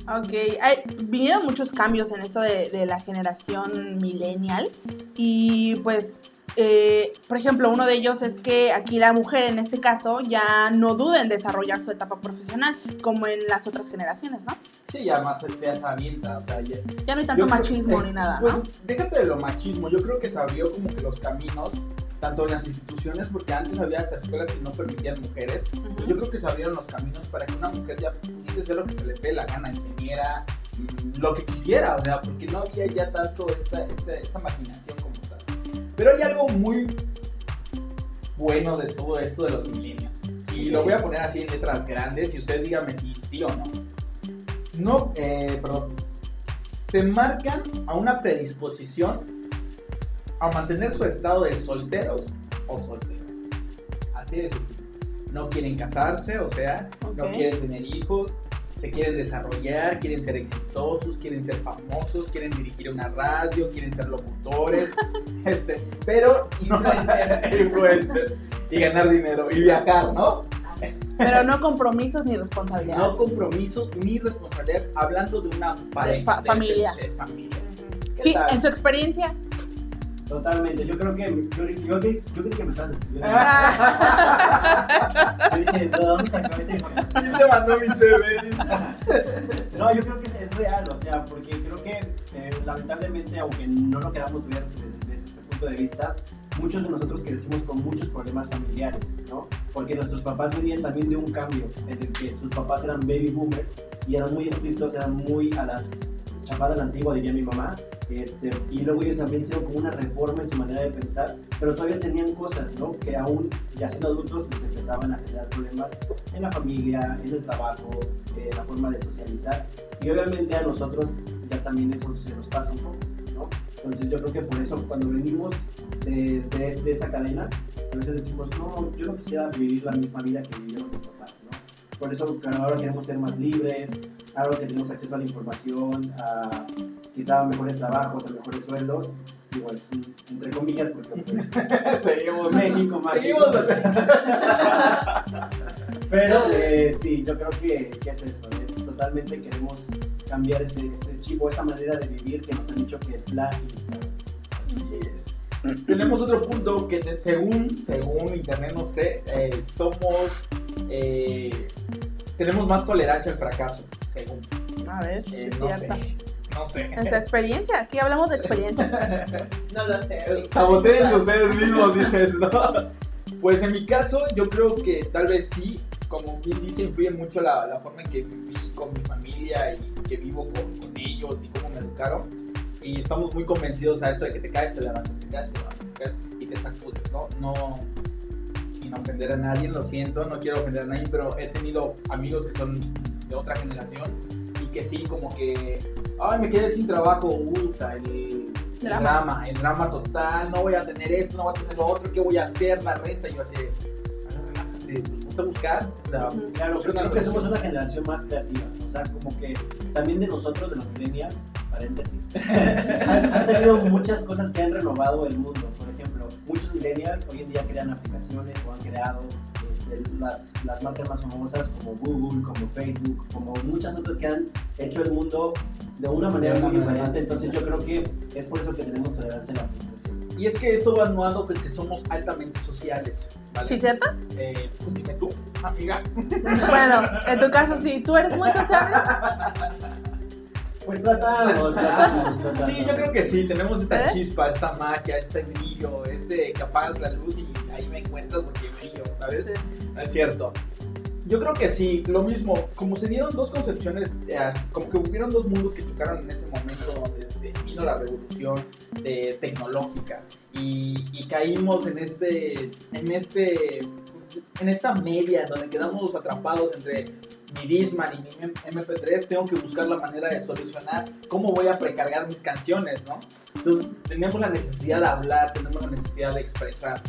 Ok, hay, vinieron muchos cambios en esto de, de la generación millennial y pues, eh, por ejemplo, uno de ellos es que aquí la mujer en este caso ya no duda en desarrollar su etapa profesional como en las otras generaciones, ¿no? Sí, ya más se avienta, o sea, ya, Ya no hay tanto machismo eh, ni nada, pues, ¿no? Déjate de lo machismo, yo creo que se abrió como que los caminos, tanto en las instituciones, porque antes había hasta escuelas que no permitían mujeres. Ujú. Yo creo que se abrieron los caminos para que una mujer ya pudiese hacer lo que se le dé la gana, ingeniera, mm, lo que quisiera, o sea, porque no había ya tanto esta, esta, esta maquinación como. Pero hay algo muy bueno de todo esto de los millennials. Y lo voy a poner así en letras grandes y usted dígame si sí o no. No, eh, perdón. Se marcan a una predisposición a mantener su estado de solteros o solteras. Así sencillo. No quieren casarse, o sea, no quieren tener hijos, se quieren desarrollar, quieren ser exitosos, quieren ser famosos, quieren dirigir una radio, quieren ser locutores, *laughs* este, pero Influencers. influencers, *laughs* *laughs* y ganar dinero y viajar, ¿no? Pero no compromisos ni responsabilidades. No compromisos ni responsabilidades, hablando de una pareja, fa- familia. de familia. ¿Qué Sí, tal? en su experiencia. Totalmente, yo creo que, yo, yo, yo, creo que me estás describiendo. Ah. Yo dije, ¿de dónde sacó esa información? ¿Quién te mandó mi CV? No, yo creo que es real, o sea, porque creo que eh, lamentablemente, aunque no lo queramos ver desde, desde este punto de vista, muchos de nosotros crecimos con muchos problemas familiares, ¿no? Porque nuestros papás venían también de un cambio en el que sus papás eran baby boomers y eran muy estrictos, eran muy a la chapada la antigua, diría mi mamá, este, y luego ellos también hicieron como una reforma en su manera de pensar, pero todavía tenían cosas, ¿no? Que aún, ya siendo adultos, pues empezaban a generar problemas en la familia, en el trabajo, eh, la forma de socializar, y obviamente a nosotros ya también eso se nos pasa un poco, ¿no? Entonces yo creo que por eso cuando venimos de, de, de esa cadena, a veces decimos, no, yo no quisiera vivir la misma vida que vivieron mis papás, ¿no? Por eso ahora queremos ser más libres, ahora que tenemos acceso a la información, a quizá mejores trabajos, a mejores sueldos, igual, entre comillas, porque pues *laughs* Seguimos. México mágico. Seguimos. *laughs* Pero eh, sí, yo creo que, que es eso, es totalmente queremos cambiar ese, ese chip o esa manera de vivir que nos han dicho que es la. Así es. Tenemos otro punto que según, según internet, no sé, eh, somos, eh, tenemos más tolerancia al fracaso, según. A ver, Eh, no sé, no sé. En su experiencia, aquí hablamos de experiencias. *laughs* No lo sé. Saboteen ustedes mismos, dices, ¿no? Pues en mi caso, yo creo que tal vez sí, como bien dice, influye mucho la, la forma en que viví con mi familia y que vivo con, con ellos y cómo me educaron. Y estamos muy convencidos a esto de que te caes, te levantas, te caes, te levantas, te caes y te sacudes, ¿no? No, sin ofender a nadie, lo siento, no quiero ofender a nadie, pero he tenido amigos que son de otra generación y que sí, como que, ay, me quedé sin trabajo, ulta, el, el Drama. drama. el drama total, no voy a tener esto, no voy a tener lo otro, ¿qué voy a hacer? La renta, y yo así, de, "Ah, relájate, pues, ponte a buscar. Ujú. Claro, creo una que somos una generación más creativa, o sea, como que también de nosotros, de los millennials, paréntesis, *laughs* han, han tenido muchas cosas que han renovado el mundo. Por ejemplo, muchos millennials hoy en día crean aplicaciones o han creado las, las marcas más famosas como Google, como Facebook, como muchas otras que han hecho el mundo de una manera muy diferente. Entonces yo creo que es por eso que tenemos tolerancia a la frustración. Y es que esto va anuado pues, que somos altamente sociales. ¿vale? ¿Sí, cierto? Eh, pues dime tú, amiga. *laughs* Bueno, en tu caso, sí, tú eres muy sociable. *laughs* Pues tratamos, tratamos, tratamos. Sí, yo creo que sí, tenemos esta ¿Eh? chispa, esta magia, este brillo, este que apagas la luz y ahí me encuentras porque brillo, ¿sabes? Es cierto. Yo creo que sí, lo mismo, como se dieron dos concepciones, eh, como que hubieron dos mundos que chocaron en ese momento donde vino la revolución eh, tecnológica y, y caímos en este, en este, en esta media donde quedamos atrapados entre mi Discman y mi M- MP3, tengo que buscar la manera de solucionar cómo voy a precargar mis canciones, ¿no? Entonces tenemos la necesidad de hablar, tenemos la necesidad de expresar.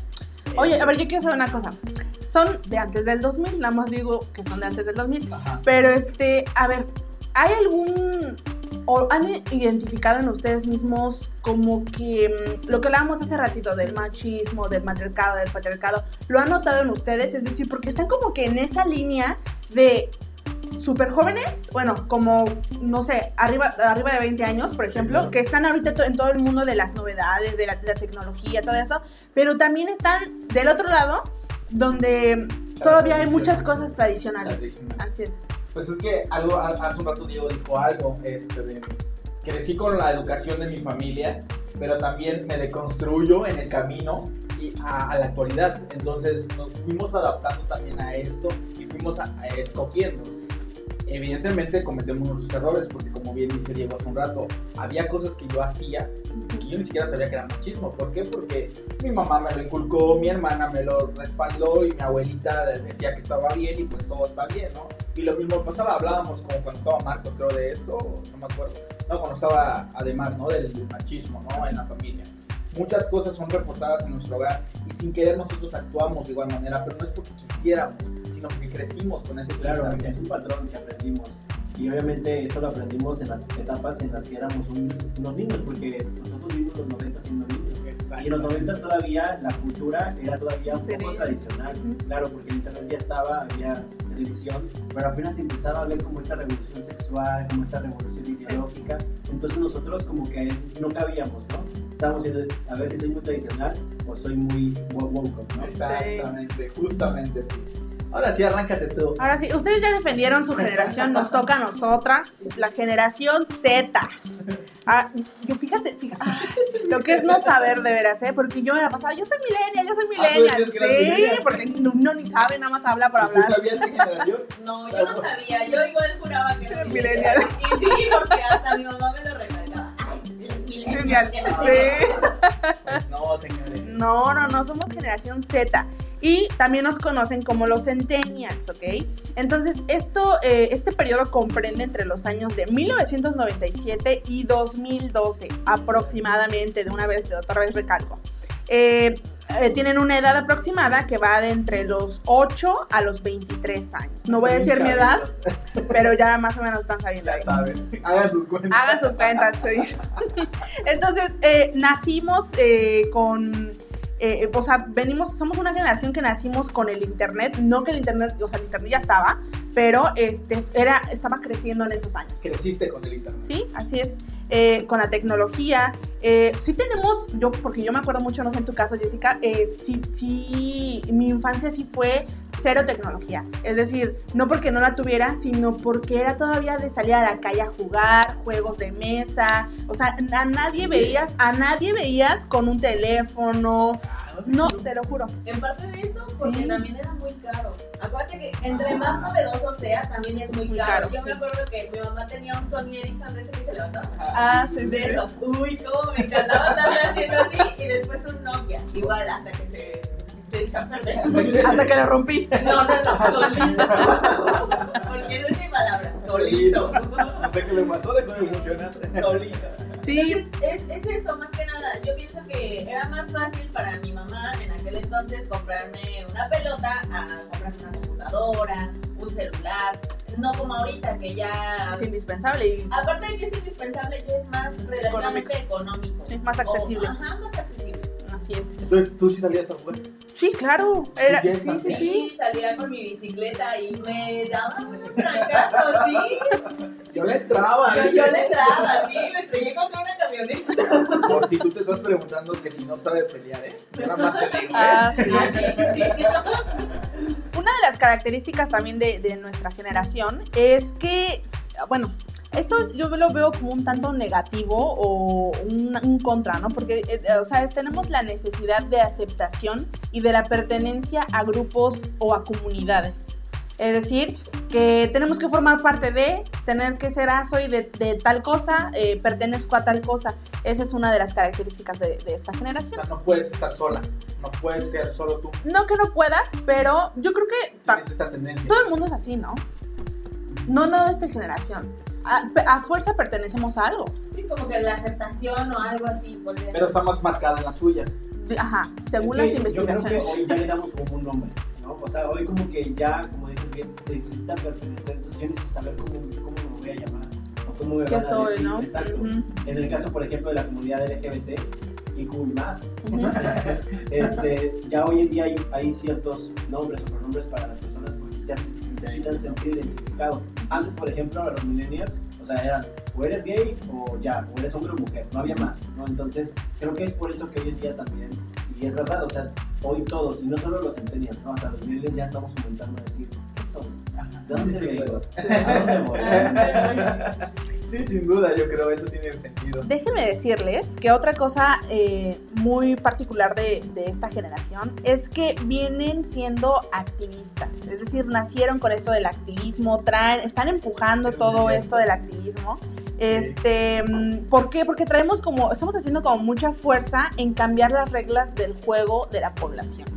Oye, a ver, yo quiero saber una cosa. Son de antes del 2000, nada más digo que son de antes del 2000. Ajá. Pero este, a ver, ¿hay algún o han identificado en ustedes mismos como que mm, lo que hablábamos hace ratito del machismo, del matriarcado, del patriarcado, lo han notado en ustedes? Es decir, porque están como que en esa línea de súper jóvenes, bueno, como, no sé, arriba, arriba de 20 años, por ejemplo, claro. que están ahorita to- en todo el mundo de las novedades, de la, de la tecnología, todo eso, pero también están del otro lado, donde todavía hay muchas cosas tradicionales. Tradicional. Así es. Pues es que algo, ha- hace un rato Diego dijo algo, este, de, crecí con la educación de mi familia, pero también me deconstruyo en el camino y a, a la actualidad. Entonces nos fuimos adaptando también a esto y fuimos a- a escogiendo. Evidentemente cometemos nuestros errores, porque como bien dice Diego hace un rato, había cosas que yo hacía que yo ni siquiera sabía que era machismo. ¿Por qué? Porque mi mamá me lo inculcó, mi hermana me lo respaldó y mi abuelita decía que estaba bien y pues todo está bien, ¿no? Y lo mismo pasaba, hablábamos como cuando estaba Marcos, creo, de esto, no me acuerdo. No, cuando estaba además, ¿no? Del machismo, ¿no? En la familia. Muchas cosas son reportadas en nuestro hogar y sin querer nosotros actuamos de igual manera, pero no es porque quisiéramos, sino porque crecimos con ese Claro, es un patrón que aprendimos. Y obviamente esto lo aprendimos en las etapas en las que éramos un- unos niños, porque nosotros vivimos los 90 siendo niños. Y en los 90 todavía la cultura era todavía un poco tradicional. Claro, porque el internet ya estaba, había televisión, pero apenas empezaba a ver como esta revolución sexual, como esta revolución ideológica. Entonces nosotros como que no cabíamos, ¿no? Estábamos diciendo, a ver si soy muy tradicional o soy muy wo- woke, ¿no? Exactamente, justamente sí. Ahora sí, arráncate tú. Ahora sí, ustedes ya defendieron su generación, nos toca a nosotras, la generación Z. Ah, yo fíjate, fíjate, ah, lo que es no saber de veras, ¿eh? Porque yo me la pasaba, yo soy millennial, yo soy Ah, tú decías millennial. sí, porque uno ni sabe, nada más habla por ¿Tú hablar. sabías qué generación? *laughs* No, yo no sabía. Yo igual juraba que era millennial. millennial. Y sí, porque hasta mi mamá me lo recalcaba. Ay, eres millennial. Millennial, sí. Pues no, señores. No, no, no, somos generación Z. Y también nos conocen como los centennials, ¿ok? Entonces, esto, eh, este periodo comprende entre los años de 1997 y 2012, aproximadamente, de una vez, de otra vez recalco. Eh, eh, tienen una edad aproximada que va de entre los 8 a los 23 años. No voy a decir mi edad, *laughs* pero ya más o menos están sabiendo Ya saben, hagan sus cuentas. Hagan sus cuentas, sí. *laughs* Entonces, nacimos con. Eh, o sea, venimos, somos una generación que nacimos con el internet, no que el internet, o sea, el internet ya estaba, pero este era, estaba creciendo en esos años. Creciste con el internet. Sí, así es. eh, con la tecnología. Eh, sí tenemos, yo, porque yo me acuerdo mucho, no sé en tu caso, Jessica, eh, sí, sí, mi infancia sí fue cero tecnología. Es decir, no porque no la tuviera, sino porque era todavía de salir a la calle a jugar, juegos de mesa. O sea, a nadie veías, a nadie veías con un teléfono. No, te lo juro. En parte de eso, porque Sí. también era muy caro. Acuérdate que entre más novedoso sea, también es muy, Muy caro. caro, Yo sí. me acuerdo que mi mamá tenía un Sony Ericsson de ese que se levantaba. Ah, sí, De eso. Uy, cómo me encantaba estarle haciendo así. Y después un Nokia. Igual hasta que se, Hasta que lo rompí. No, no, no, solito. Porque esa es mi palabra. Solito. Sé qué le pasó, de funcionar. Solito. Sí, es, es eso, más que nada. Yo pienso que era más fácil para mi mamá en aquel entonces comprarme una pelota a comprarme una computadora, un celular. No como ahorita, que ya. es indispensable y Aparte de que es indispensable, ya es más relativamente económico. Sí, más accesible. Ajá, más accesible. Así es. Entonces, ¿tú sí salías a jugar? Sí, claro. Era, Sí, sí, sí, sí. Salía con mi bicicleta y me daban un trancazo, sí. Yo le entraba. Yo, ¿eh? yo le entraba, sí, me estrellé contra una camioneta. Por si tú te estás preguntando que si no sabe pelear, ¿eh? Nada más ¿eh? Ah, sí. Ah, sí, sí, sí. Una de las características también de, de nuestra generación es que, bueno, esto yo lo veo como un tanto negativo o un, un contra, ¿no? Porque, eh, o sea, tenemos la necesidad de aceptación y de la pertenencia a grupos o a comunidades. Es decir, que tenemos que formar parte de, tener que ser, ah, soy de, de tal cosa, eh, pertenezco a tal cosa. Esa es una de las características de, de esta O generación. sea, no puedes estar sola. No puedes ser solo tú. No que no puedas, pero yo creo que esta tendencia. todo el mundo es así, ¿no? No, no de esta generación. A, a fuerza pertenecemos a algo. Sí, como que la aceptación o algo así. podría Pero está más marcada en la suya. Ajá, según Es las que Yo creo que investigaciones. hoy ya le damos como un nombre, ¿no? O sea, hoy como que ya, como dices bien, necesita pertenecer, entonces yo necesito saber cómo, cómo me voy a llamar, o cómo me ¿Qué van a soy, decir, no? exacto. Ujú. En el caso, por ejemplo, de la comunidad LGBT y más, Ujú. *laughs* este, ya hoy en día hay, hay ciertos nombres o pronombres para las personas porque ya se, se se sientan sentir identificados. Antes, por ejemplo, los millennials, o sea, eran o eres gay o ya, o eres hombre o mujer, no había más, ¿no? Entonces, creo que es por eso que hoy en día también, y es verdad, o sea, hoy todos, y no solo los centennials, ¿no? Hasta los millennials ya estamos comentando a decir, ¿qué son? ¿De dónde vengo? ¿A dónde voy? *laughs* Sí, sin duda, yo creo eso tiene sentido. Déjenme decirles que otra cosa eh, muy particular de, de esta generación es que vienen siendo activistas, es decir, nacieron con esto del activismo, traen, están empujando todo esto del activismo. Este, mm, ¿por qué? Porque traemos como, estamos haciendo como mucha fuerza en cambiar las reglas del juego de la población.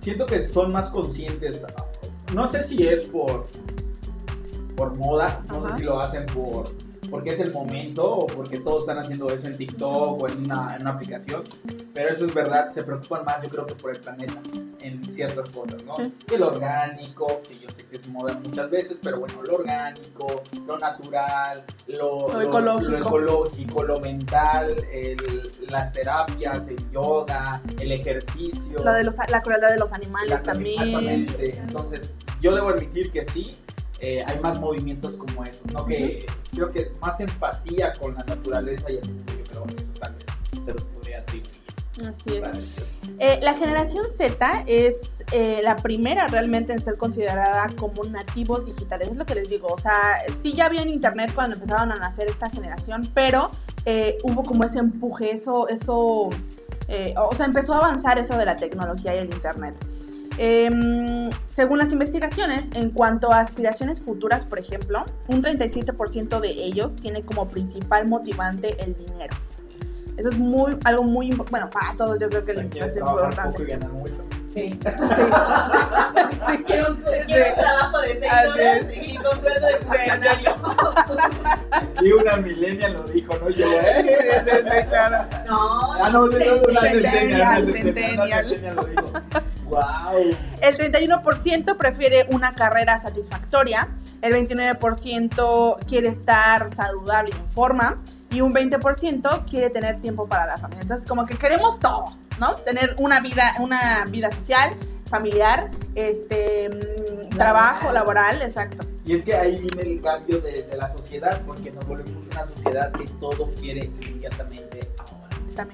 Siento que son más conscientes. No sé si es por por moda, no Ajá. sé si lo hacen por porque es el momento o porque todos están haciendo eso en TikTok o en una, en una aplicación, pero eso es verdad, se preocupan más yo creo que por el planeta en ciertas cosas, ¿no? Sí. Lo orgánico, que yo sé que es moda muchas veces, pero bueno, lo orgánico, lo natural, lo, Lo ecológico. lo, ecológico, lo mental, el- las terapias, el yoga, el ejercicio. La, de los, la crueldad de los animales La- también. Exactamente. Entonces, yo debo admitir que sí, eh, hay más movimientos como estos, ¿no? Que creo que más empatía con la naturaleza y el eso tal vez se los podría atribuir. Así es. ellos. Eh, la generación Z es eh, la primera realmente en ser considerada como nativos digitales, es lo que les digo, o sea, sí ya había en internet cuando empezaban a nacer esta generación, pero eh, hubo como ese empuje, eso, eso, eh, o sea, empezó a avanzar eso de la tecnología y el internet. Em, según las investigaciones, en cuanto a aspiraciones futuras, por ejemplo, un 37% de ellos tiene como principal motivante el dinero. Eso es muy, algo muy, impo- bueno, para todos yo creo que es importante. poco y ganar mucho. Sí. *laughs* Sí. Quiero un, quiero un trabajo de 6 Así horas y con sueldo de funcionario. Y una millennial lo dijo, ¿no? Yo, ¿eh? No, Ah, no, no, no, una Centennial, centennial, una centennial. centennial lo dijo. Wow. El 31% prefiere una carrera satisfactoria, el 29% quiere estar saludable y en forma, y un 20% quiere tener tiempo para la familia. Entonces, como que queremos todo, ¿no? Tener una vida, una vida social, familiar, este, mm, trabajo, laboral, exacto. Y es que ahí viene el cambio de, de la sociedad, porque nos volvemos una sociedad que todo quiere inmediatamente ahora.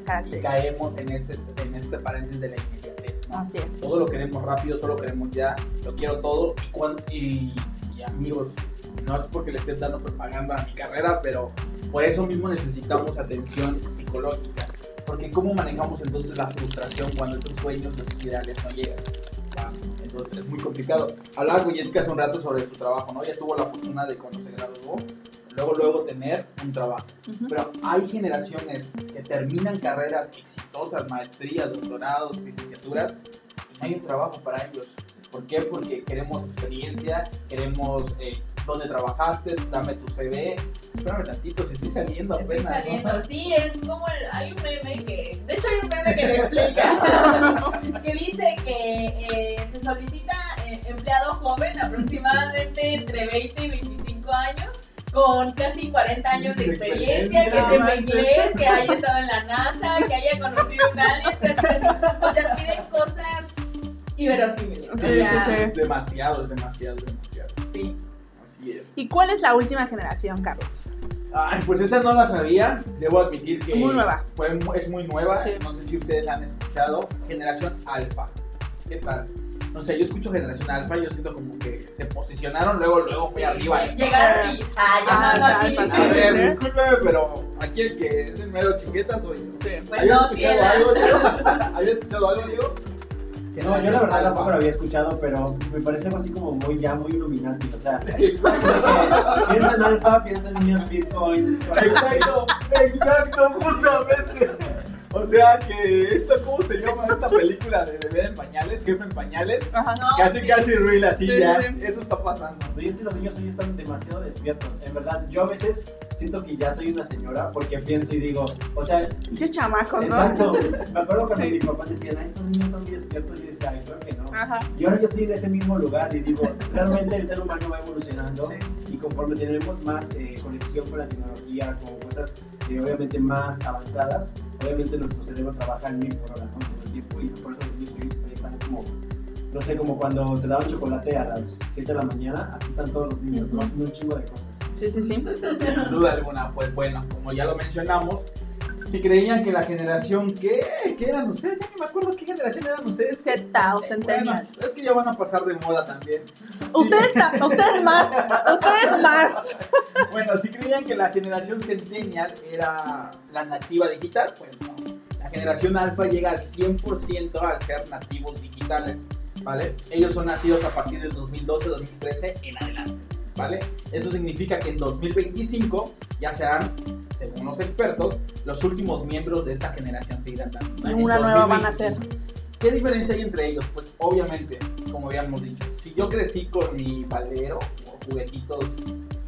También Y caemos en este, en este paréntesis de la inmediatez. ¿no? Así es. Todo lo queremos rápido, todo lo queremos ya, lo quiero todo. Y, y, y amigos, no es porque le estén dando propaganda a mi carrera, pero por eso mismo necesitamos atención psicológica. Porque ¿cómo manejamos entonces la frustración cuando esos sueños, esos ideales no llegan? Entonces es muy complicado. Hablaba con Jessica hace un rato sobre su trabajo, ¿no? Ella tuvo la fortuna de cuando se graduó, luego, luego tener un trabajo. Ujú. Pero hay generaciones que terminan carreras exitosas, maestrías, doctorados, licenciaturas, y no hay un trabajo para ellos. ¿Por qué? Porque queremos experiencia, queremos eh, dónde trabajaste, dame tu CV. Espérame tantito, si estoy saliendo Estoy apenas. ¿no? saliendo. Sí, es como el- hay un meme que, de hecho hay un meme que lo explica, *laughs* que dice que eh, se solicita eh, empleado joven aproximadamente entre 20 y 25 años con casi 40 años de experiencia, que sepa inglés, que haya estado en la NASA, que haya conocido un alien, o sea, piden cosas inverosímiles. Sí, O Sí, sea, sí, sí. Es demasiado, es demasiado, es demasiado. sí. Así es. ¿Y cuál es la última generación, Carlos? Ay, pues esa no la sabía. Debo admitir que Muy nueva. fue mu- es muy nueva. Sí. No sé si ustedes la han escuchado. Generación Alfa. ¿Qué tal? No sé, yo escucho Generación Alfa y yo siento como que se posicionaron luego, luego fui arriba. Llegaron y, ah, Ah, ya, aquí. pues, A ver, Sí. discúlpeme, pero aquí el que es el mero chiqueta soy yo. Sí. Pues ¿Habías no, escuchado algo, Diego? *laughs* ¿Habías escuchado algo, Diego? No, yo la verdad tampoco lo había escuchado, pero me parece algo así como muy ya muy iluminante. O sea, Exacto. piensa en alfa, piensa en niños Bitcoin. Exacto, exacto, justamente. O sea que esta, ¿cómo se llama película de bebé en pañales? Jefe en pañales. Ajá. No, Casi, sí. casi real así Sí, ya. sí. Eso está pasando. Y es que los niños hoy están demasiado despiertos. En verdad, yo a veces siento que ya soy una señora porque pienso y digo, o sea, Muchos chamacos, ¿no? exacto. Me acuerdo cuando Sí. mis papás decían, ay, estos niños están muy despiertos. Y yo decía, ay, creo que no. Ajá. Y ahora yo estoy en ese mismo lugar y digo, realmente el ser humano va evolucionando conforme tenemos más eh, conexión con la tecnología, con cosas eh, obviamente más avanzadas, obviamente nuestro cerebro trabaja en mil por hora, ¿no? Todo el tiempo y por eso los niños están como no sé, como cuando te daban chocolate a las 7 de la mañana, así están todos los niños, ¿no? Haciendo un chingo de cosas. Sí, sí, sí. Sin duda alguna, pues bueno, como ya lo mencionamos, si creían que la generación, ¿qué? ¿Qué eran ustedes? Ya ni me acuerdo qué generación eran ustedes. Z o Bueno, Centennial. es que ya van a pasar de moda también. Ustedes, ustedes más, ustedes más. Bueno, si creían que la generación Centennial era la nativa digital, pues no. La generación Alfa llega al 100% al ser nativos digitales, ¿vale? Ellos son nacidos a partir del 2012, 2013 en adelante, ¿vale? Eso significa que en 2025 ya serán, según los expertos, los últimos miembros de esta generación seguirán dando. Y una nueva van a ser. ¿Qué diferencia hay entre ellos? Pues obviamente, como habíamos dicho, si yo crecí con mi baldero o juguetitos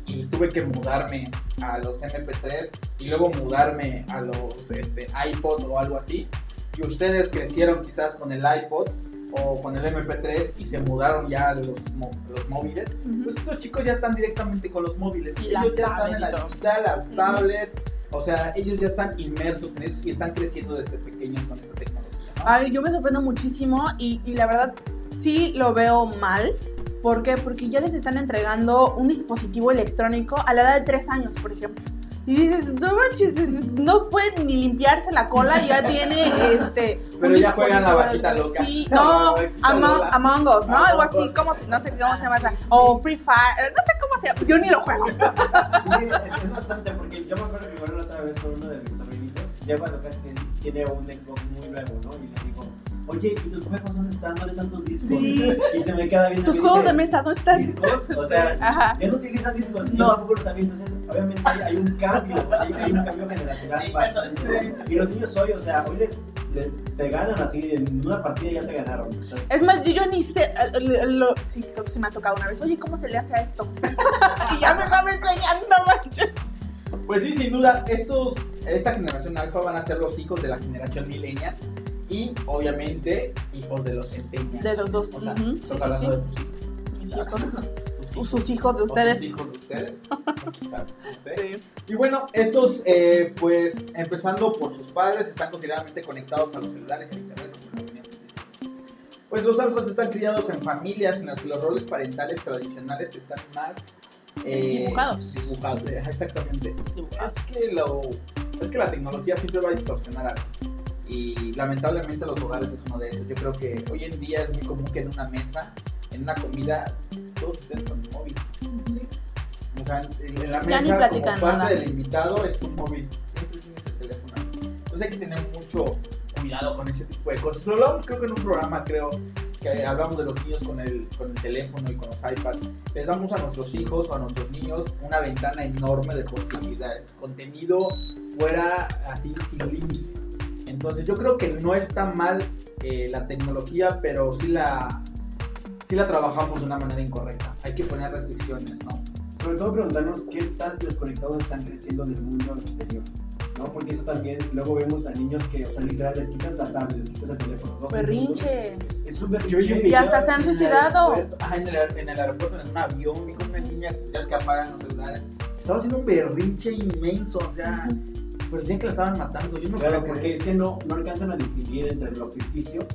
y tuve que mudarme a los MP3 y luego mudarme a los este, iPod o algo así, y ustedes crecieron quizás con el iPod o con el MP3 y se mudaron ya a los, los móviles, pues estos chicos ya están directamente con los móviles. Y ellos ya están en la digital, las tablets, o sea, ellos ya están inmersos en eso y están creciendo desde pequeños con esta tecnología. ¿no? Ay, yo me sorprendo muchísimo y, y la verdad sí lo veo mal. ¿Por qué? Porque ya les están entregando un dispositivo electrónico a la edad de 3 años, por ejemplo. Y dices, no manches, es- no puede ni limpiarse la cola y ya tiene este. *laughs* Pero ya juegan la vaquita loca. Sí, no, Among. Among Us, ¿no? Among Algo así, como, no sé cómo se llama esa. O Free Fire, no sé cómo se llama. Yo ni lo juego. Sí, es, es bastante, porque yo me acuerdo que la otra vez con uno de mis sobrinitos, ya cuando casi que tiene un Xbox muy nuevo, ¿no? Y oye, ¿y tus juegos dónde están? ¿Dónde están tus discos? Sí. *laughs* Y se me queda viendo. Tus juegos dice, de mesa, ¿dónde están? ¿Discos? O *laughs* sea, Ajá. ya no utilizan discos, No. tampoco los sabía, entonces obviamente hay, un cambio, hay, hay un cambio generacional Sí, bastante. Y los niños hoy, o sea, hoy les, les- te ganan así, en una partida ya te ganaron. o sea, Es más, yo, yo ni sé, eh, lo, lo- sí, creo que se me ha tocado una vez. Oye, ¿cómo se le hace a esto? *laughs* y ya me estaba enseñando, manches. Pues sí, sin duda, estos, esta generación alfa van a ser los hijos de la generación millennial y obviamente hijos de los centennials. De los dos. O sea, estás sí, hablando sí. de tus hijos. *laughs* Sus hijos de ustedes. sus hijos de ustedes. *laughs* Sí. Y bueno, estos, eh, pues, empezando por sus padres, están considerablemente conectados a los celulares y al internet. Pues los alfas están criados en familias en las que los roles parentales tradicionales están más eh, Dibujados. dibujados, eh, exactamente. Dibujados. Es que, lo, es que la tecnología siempre va a distorsionar algo. Y lamentablemente los hogares es uno de ellos. Yo creo que hoy en día es muy común que en una mesa, en una comida, todos estén con el móvil. O sea, en la mesa, como parte nada. del invitado, es tu móvil. Siempre tienes el teléfono. Entonces hay que tener mucho cuidado con ese tipo de cosas. Lo hablamos creo que en un programa, creo, que hablamos de los niños con el, con el teléfono y con los iPads. Les damos a nuestros hijos o a nuestros niños una ventana enorme de posibilidades. Contenido fuera así sin límite. Entonces yo creo que no está mal eh, la tecnología, pero sí la, sí la trabajamos de una manera incorrecta. Hay que poner restricciones, ¿no? Sobre todo preguntarnos qué tan desconectados están creciendo del mundo exterior. ¿no? Porque eso también, luego vemos a niños que, o sea, literal, les quitas la tablet, les quitas el teléfono. dos Berrinche. Es, es un berrinche. video hasta se han suicidado. ajá, en, el, en el aeropuerto, en un avión, vi con una niña, ya es que apagan los celulares. Estaba haciendo un berrinche inmenso, o sea, parecían que la estaban matando. Yo no Claro, puedo porque es que no, no alcanzan a distinguir entre lo ficticio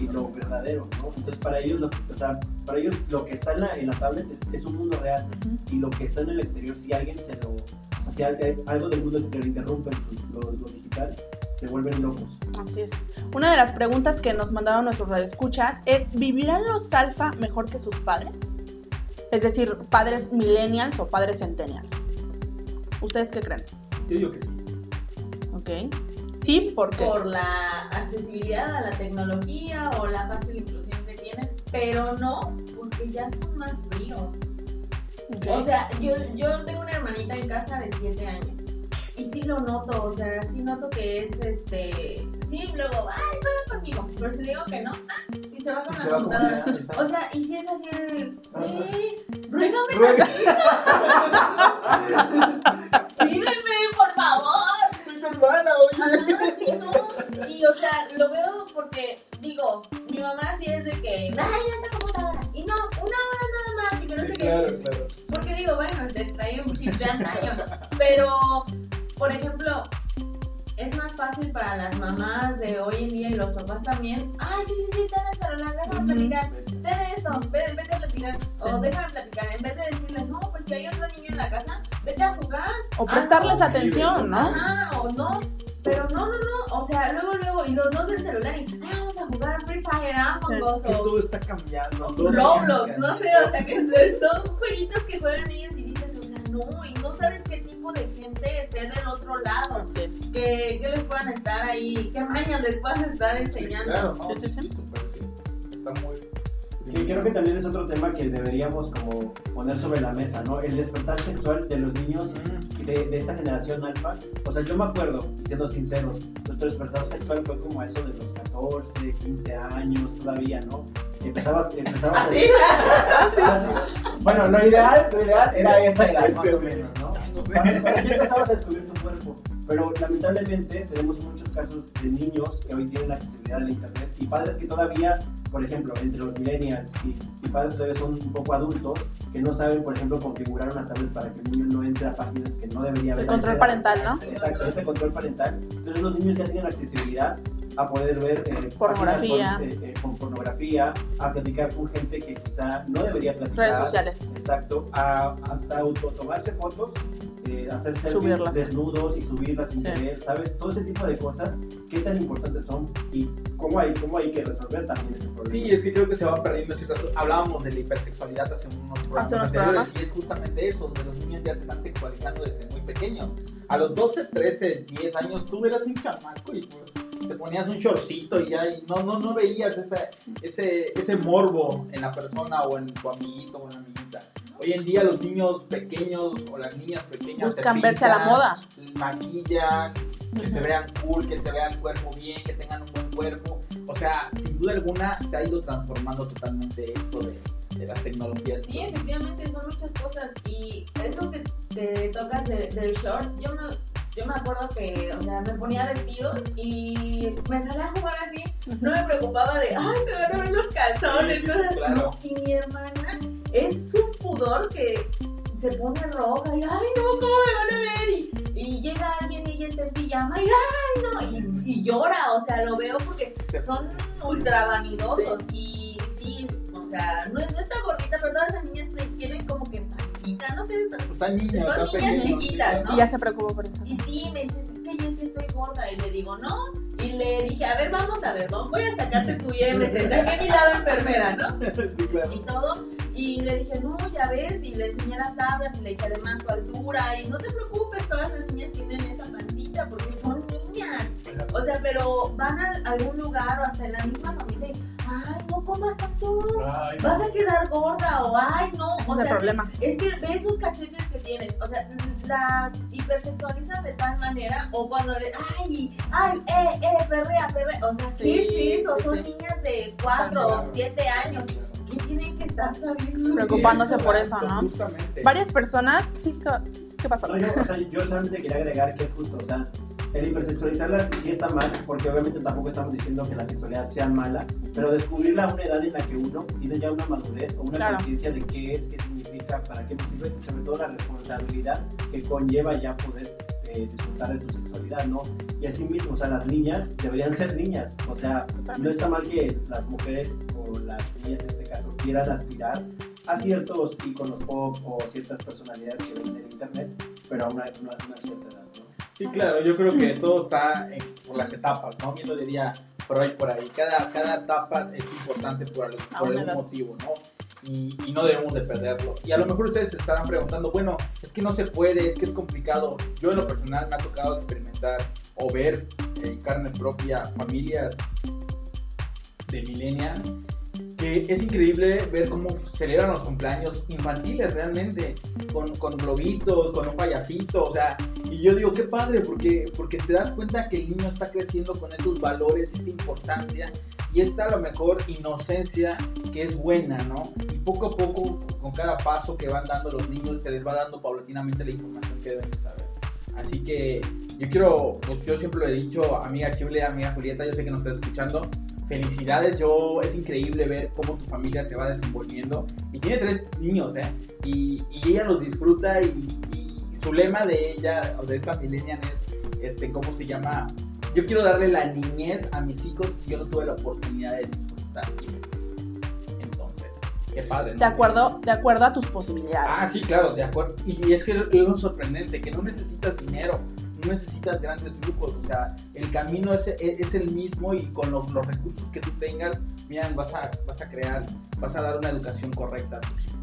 y lo verdadero, ¿no? Entonces para ellos lo, o sea, para ellos lo que está en la, en la tablet es, es un mundo real y lo que está en el exterior, si alguien se lo, o sea, si al- algo del mundo exterior interrumpe lo, lo- lo digital, se vuelven locos. Así es. Una de las preguntas que nos mandaron nuestros radioescuchas es: ¿vivirán los alfa mejor que sus padres? Es decir, padres millennials o padres centennials. ¿Ustedes qué creen? Yo digo que sí. ¿Ok? Sí, porque. por la accesibilidad a la tecnología o la fácil inclusión que tienen, pero no porque ya son más fríos. O sea, yo, yo tengo una hermanita en casa de 7 años y sí lo noto, o sea, sí noto que es este. Sí, luego, ay, juega conmigo, pero si le digo que no, ah, y se va con la computadora. O sea, y si es así de. Ajá. *laughs* *laughs* Sí, ruégame Ruega. Sígueme, por favor. Hermana, sí, no. Y o sea, lo veo porque, digo, mi mamá sí es de que, ay, computadora. Y no, una hora nada más, y que no sé qué. Claro. Porque digo, bueno, te trae un chip de antaño. Pero, por ejemplo, es más fácil para las mamás de hoy en día y los papás también. Ay, sí, sí, sí, ten el celular, déjame platicar. Ten esto, vete, vete a platicar. Sí. O déjame platicar. En vez de decirles, no, pues si hay otro niño en la casa, vete a jugar. O Ah, prestarles no, atención, ¿no? Ajá, o no. Pero no, no, no. O sea, luego, luego, y los dos el celular y, ay, vamos a jugar Free Fire, Among Sí. Us, todo está cambiando. todo Roblox, está no sé, o sea, que *laughs* son jueguitos que juegan niños y no, y no sabes qué tipo de gente esté del otro lado, es. que, que les puedan estar ahí, qué mañas les puedan estar Sí, enseñando. claro, no, Sí, sí, sí. sí. Está muy. Creo que también es otro tema que deberíamos como poner sobre la mesa, ¿no? El despertar sexual de los niños Mm. de, de esta generación alfa. O sea, yo me acuerdo, siendo sinceros, nuestro despertar sexual fue como eso de los 14, 15 años todavía, ¿no? Empezabas, empezabas ¿Ah, *laughs* sí? Así. Bueno, lo ideal, lo ideal era esa edad, más o menos, ¿no? Cuando, cuando ya empezabas a descubrir tu cuerpo. Pero lamentablemente tenemos muchos casos de niños que hoy tienen accesibilidad al internet y padres que todavía, por ejemplo, entre los millennials y, y padres que todavía son un poco adultos, que no saben, por ejemplo, configurar una tablet para que el niño no entre a páginas que no debería ver. El control parental, ¿no? Exacto, ese control parental. Entonces los niños ya tienen accesibilidad a poder ver eh, Pornografía. Con, eh, eh, con pornografía, a platicar con gente que quizá no debería platicar. Redes sociales. Exacto, a, hasta auto tomarse fotos, eh, hacer selfies Subirlas. desnudos y subirlas sin Sí. querer, ¿sabes? Todo ese tipo de cosas, qué tan importantes son y cómo hay, cómo hay que resolver también ese problema. Sí, es que creo que se va perdiendo ciertas cosas. Hablábamos de la hipersexualidad hace unos programas unos anteriores, programas. y es justamente eso, donde los niños ya se están sexualizando desde muy pequeños. A los 12, 13, 10 años tú eras un chamaco y pues te ponías un shortcito y ya y no, no, no veías ese, ese, ese morbo en la persona o en tu amiguito o en la amiguita. Hoy en día los niños pequeños o las niñas pequeñas Buscan se verse a la pintan, moda. maquillan, que se vean cool, que se vean el cuerpo bien, que tengan un buen cuerpo. O sea, sin duda alguna se ha ido transformando totalmente esto de, de las tecnologías. Sí, efectivamente son muchas cosas y eso que te tocas de- del short, yo me, yo me acuerdo que, o sea, me ponía vestidos y me salía a jugar así, no me preocupaba de, ay, se van a ver los calzones, Sí, cosas, claro. y mi hermana es un pudor que se pone roja y, ay, no, ¿cómo me van a ver? Y, y llega alguien y ella está en pijama y, ay, no, y, y llora, o sea, lo veo porque son ultra vanidosos. Y sí, o sea, no, no está gordita, pero todas las niñas tienen como que pancita, no sé, son- niños, niñas pequeños. chiquitas, ¿no? Y ya se preocupó por eso. y sí, me dice, es que yo sí estoy gorda, y le digo, no, y le dije, a ver, vamos a ver, ¿no? voy a sacarte tu IMC, saqué mi lado enfermera, ¿no? *laughs* Sí, claro. y todo. Y le dije, no, ya ves, y le enseñé las tablas, y le dije además tu altura, y no te preocupes, todas las niñas tienen esa pancita porque son niñas. O sea, pero van a algún lugar o hasta en la misma familia y, ay, no comas tanto, Ay, vas a quedar gorda, o ay, no, o sea, problema. es que ve esos cachetes que tienes, o sea, las hipersexualizan de tal manera, o cuando le, ay, ay, eh, eh, perrea, perrea, o sea, ¿qué Sí, sí, Son sí. niñas de 4 o 7 años, ¿qué tienen que estar sabiendo? Preocupándose por eso, ¿no? Justamente. Varias personas, sí, ¿qué- ¿qué pasó? No, yo, o sea, yo solamente quería agregar que es justo, o sea, el hipersexualizarlas sí está mal, porque obviamente tampoco estamos diciendo que la sexualidad sea mala, pero descubrirla a una edad en la que uno tiene ya una madurez o una Claro. conciencia de qué es, qué significa, para qué nos sirve, y sobre todo la responsabilidad que conlleva ya poder eh, disfrutar de tu sexualidad, ¿no? Y así mismo, o sea, las niñas deberían ser niñas, o sea, no está mal que las mujeres o las niñas en este caso quieran aspirar a ciertos iconos pop o ciertas personalidades que ven en internet, pero a una, una, una cierta edad. Sí, claro, yo creo que todo está en- por las etapas, ¿no? Bien lo diría Freud por ahí. Cada, cada etapa es importante por, algo- A por algún edad. motivo, ¿no? Y, y no debemos de perderlo. Y a lo mejor ustedes se estarán preguntando, bueno, es que no se puede, es que es complicado. Yo en lo personal me ha tocado experimentar o ver en carne propia familias de millennials que es increíble ver cómo celebran los cumpleaños infantiles realmente, con, con globitos, con un payasito, o sea, y yo digo, qué padre, porque, porque te das cuenta que el niño está creciendo con estos valores, esta importancia, y esta a lo mejor inocencia que es buena, ¿no? Y poco a poco, con cada paso que van dando los niños, se les va dando paulatinamente la información que deben de saber. Así que yo quiero, yo siempre lo he dicho, amiga Chible, amiga Julieta, yo sé que nos estás escuchando, felicidades, yo es increíble ver cómo tu familia se va desenvolviendo y tiene tres niños, ¿eh? Y, y ella los disfruta y, y su lema de ella, o de esta millennial es, este, ¿cómo se llama? yo quiero darle la niñez a mis hijos que yo no tuve la oportunidad de disfrutar. Entonces, qué padre. ¿no? De acuerdo, de acuerdo a tus posibilidades. Ah, sí, claro, de acuerdo. Y es que es lo sorprendente, que no necesitas dinero, no necesitas grandes lujos, o sea, el camino es, es el mismo y con los, los recursos que tú tengas, mira, vas a, vas a crear, vas a dar una educación correcta a.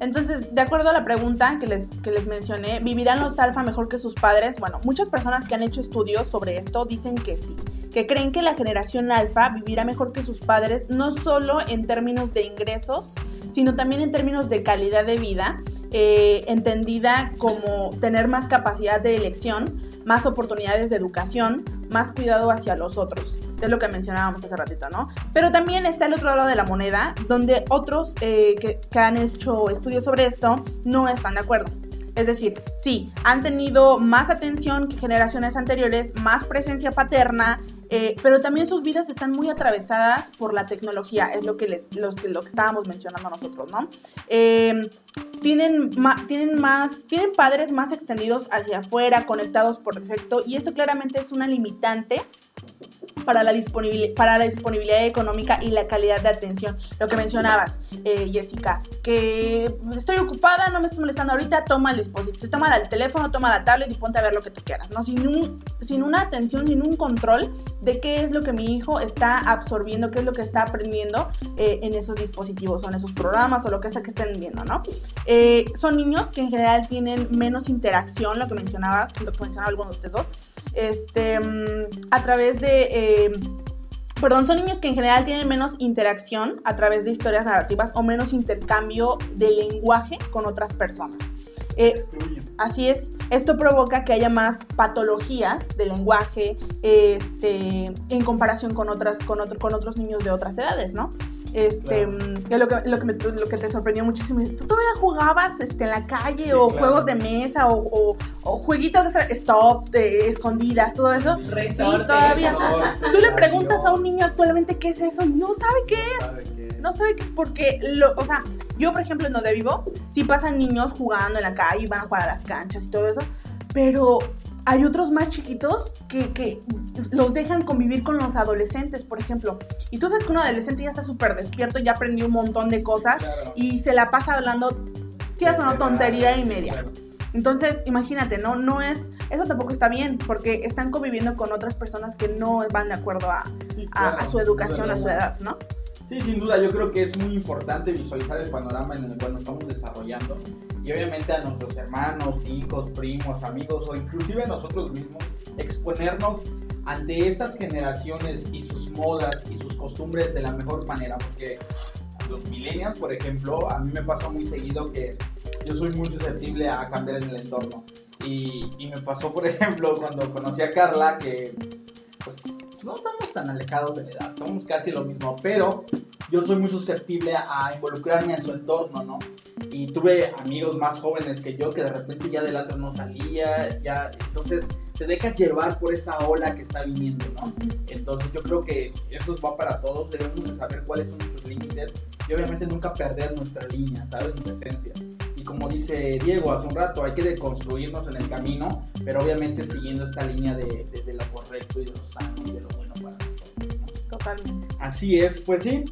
Entonces, de acuerdo a la pregunta que les, que les mencioné, ¿vivirán los alfa mejor que sus padres? Bueno, muchas personas que han hecho estudios sobre esto dicen que sí, que creen que la generación alfa vivirá mejor que sus padres, no solo en términos de ingresos, sino también en términos de calidad de vida, eh, entendida como tener más capacidad de elección, más oportunidades de educación, más cuidado hacia los otros. Es lo que mencionábamos hace ratito, ¿no? Pero también está el otro lado de la moneda, donde otros eh, que, que han hecho estudios sobre esto no están de acuerdo. Es decir, sí, han tenido más atención que generaciones anteriores, más presencia paterna, eh, pero también sus vidas están muy atravesadas por la tecnología, es lo que, les, los, lo que estábamos mencionando nosotros, ¿no? Eh, tienen, ma, tienen, más, tienen padres más extendidos hacia afuera, conectados por defecto, y eso claramente es una limitante para la, disponibil para la disponibilidad económica y la calidad de atención. Lo que mencionabas, eh, Jessica, que estoy ocupada, no me estoy molestando ahorita, toma el dispositivo, toma el teléfono, toma la tablet y ponte a ver lo que tú quieras, ¿no? Sin, un, sin una atención, sin un control de qué es lo que mi hijo está absorbiendo, qué es lo que está aprendiendo eh, en esos dispositivos o en esos programas o lo que sea que estén viendo, ¿no? Eh, son niños que en general tienen menos interacción, lo que mencionabas, lo que mencionaba alguno de ustedes dos, este, a través de... Eh, perdón, son niños que en general tienen menos interacción a través de historias narrativas o menos intercambio de lenguaje con otras personas. Eh, así es, esto provoca que haya más patologías de lenguaje este, en comparación con, otras, con, otro, con otros niños de otras edades, ¿no? Este, claro. lo, que, lo, que me, lo, que te sorprendió muchísimo es, ¿tú todavía jugabas este, en la calle sí, o claro. juegos de mesa o, o, o, jueguitos de stop, de escondidas, todo eso? Resorte, sí, todavía. resorte, *laughs* Tú le preguntas a un niño actualmente qué es eso, no sabe qué es. No sabe qué es porque, lo, o sea, yo por ejemplo en donde vivo, sí pasan niños jugando en la calle, van a jugar a las canchas y todo eso, pero hay otros más chiquitos que, que, los dejan convivir con los adolescentes, por ejemplo. Y tú sabes que un adolescente ya está súper despierto, ya aprendió un montón de cosas Claro. y se la pasa hablando, quieras o no, tontería y media. Claro. Entonces, imagínate, no, no es, eso tampoco está bien, porque están conviviendo con otras personas que no van de acuerdo a, Sí, a, claro, a su educación, a su edad, ¿no? Sí, sin duda, yo creo que es muy importante visualizar el panorama en el cual nos estamos desarrollando. Y obviamente a nuestros hermanos, hijos, primos, amigos o inclusive a nosotros mismos exponernos ante estas generaciones y sus modas y sus costumbres de la mejor manera, porque los millennials, por ejemplo, a mí me pasa muy seguido que yo soy muy susceptible a cambiar en el entorno. Y, me pasó, por *laughs* ejemplo, cuando conocí a Carla que pues, no estamos tan alejados de la edad, somos casi lo mismo, pero yo soy muy susceptible a involucrarme en su entorno, ¿no? Y tuve amigos más jóvenes que yo que de repente ya del antro no salía, ya, entonces te dejas llevar por esa ola que está viniendo, ¿no? Entonces yo creo que eso va para todos, debemos de saber cuáles son nuestros límites y obviamente nunca perder nuestra línea, ¿sabes? Nuestra esencia. Como dice Diego hace un rato, hay que deconstruirnos en el camino, pero obviamente siguiendo esta línea de, de, de lo correcto y de lo sano y de lo bueno para nosotros, ¿no? Totalmente. Así es, pues sí.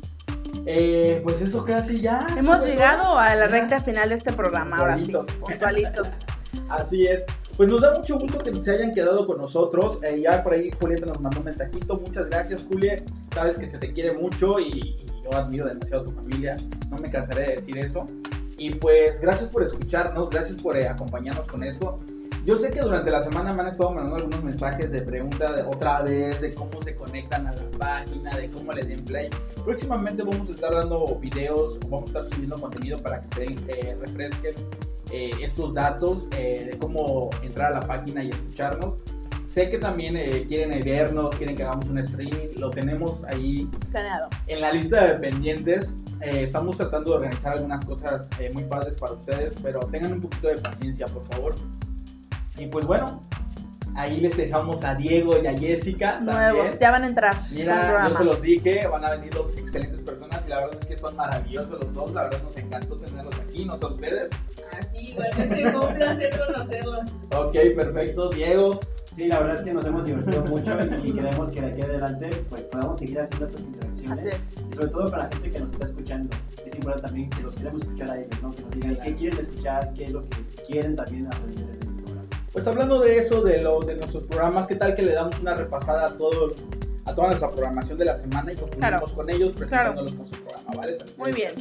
Eh, pues eso casi ya. Hemos llegado todo. a la recta final de este programa, ahora sí, Puntualitos. puntualitos. *laughs* Así es. Pues nos da mucho gusto que se hayan quedado con nosotros. Eh, ya por ahí Julieta nos mandó un mensajito. Muchas gracias, Julia. Sabes que se te quiere mucho y, y yo admiro demasiado a tu familia. No me cansaré de decir eso. Y pues gracias por escucharnos, gracias por eh, acompañarnos con esto. Yo sé que durante la semana me han estado mandando algunos mensajes de pregunta de otra vez, de cómo se conectan a la página, de cómo le den play. Próximamente vamos a estar dando videos, vamos a estar subiendo contenido para que se eh, refresquen eh, estos datos eh, de cómo entrar a la página y escucharnos. Sé que también eh, quieren vernos, quieren que hagamos un streaming, lo tenemos ahí Planeado. en la lista de pendientes. Eh, estamos tratando de organizar algunas cosas eh, muy padres para ustedes, pero tengan un poquito de paciencia, por favor. Y pues bueno, ahí les dejamos a Diego y a Jessica. Nuevos, también. ya van a entrar. Mira, yo se los dije, van a venir dos excelentes personas y la verdad es que son maravillosos los dos. La verdad nos encantó tenerlos aquí, no sé ustedes. Así, igualmente fue un placer conocerlos. Ok, perfecto. Diego, Sí, la verdad es que nos hemos divertido mucho y queremos que de aquí adelante pues, podamos seguir haciendo estas interacciones. Y sobre todo para la gente que nos está escuchando. Es importante también que los queremos escuchar a ellos, ¿no? Que nos digan qué quieren escuchar, qué es lo que quieren también aprender en el programa. Pues hablando de eso, de lo de nuestros programas, ¿qué tal que le damos una repasada a todo a toda nuestra programación de la semana y concluimos Claro. con ellos presentándolos con su programa, ¿vale? Muy bien.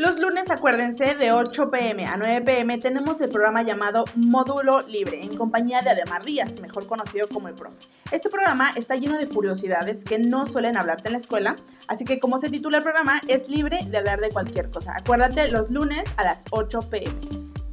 Los lunes, acuérdense, de 8 pm a 9 pm tenemos el programa llamado Módulo Libre, en compañía de Ademar Díaz, mejor conocido como el profe. Este programa está lleno de curiosidades que no suelen hablarte en la escuela, así que como se titula el programa, es libre de hablar de cualquier cosa. Acuérdate, los lunes a las 8 pm.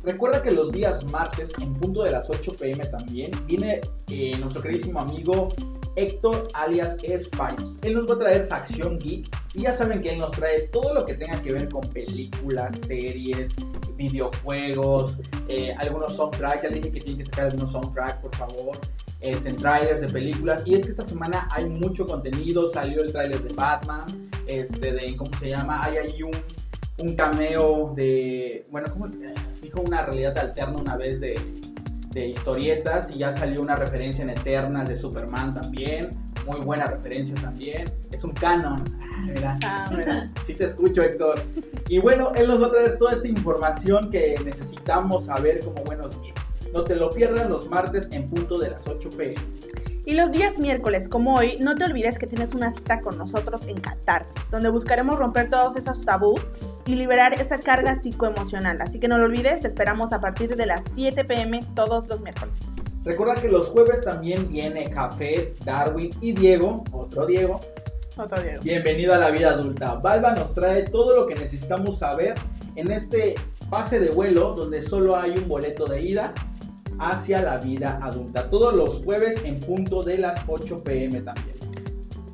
Recuerda que los días martes, en punto de las 8 pm también, viene eh, nuestro queridísimo amigo Héctor alias Spike. Él nos va a traer Facción Geek y ya saben que él nos trae todo lo que tenga que ver con películas, series, videojuegos, eh, algunos soundtracks. Ya le dije que tiene que sacar algunos soundtracks, por favor. Es en trailers de películas. Y es que esta semana hay mucho contenido. Salió el trailer de Batman, este, de, ¿cómo se llama? Hay ahí un, un cameo de, bueno, ¿cómo? Dijo una realidad alterna una vez de, de historietas y ya salió una referencia en Eternal de Superman también. Muy buena referencia también. Es un canon. Ah, mira. Ah, mira. *laughs* Sí te escucho, Héctor. Y bueno, él nos va a traer toda esta información que necesitamos saber como buenos geeks. No te lo pierdas los martes en punto de las 8 pm. Y los días miércoles, como hoy, no te olvides que tienes una cita con nosotros en Catarsis, donde buscaremos romper todos esos tabús y liberar esa carga psicoemocional. Así que no lo olvides, te esperamos a partir de las 7 pm todos los miércoles. Recuerda que los jueves también viene Café, Darwin y Diego, otro Diego. Otro día. Bienvenido a la vida adulta. Valva nos trae todo lo que necesitamos saber en este pase de vuelo donde solo hay un boleto de ida hacia la vida adulta. Todos los jueves en punto de las 8 pm también.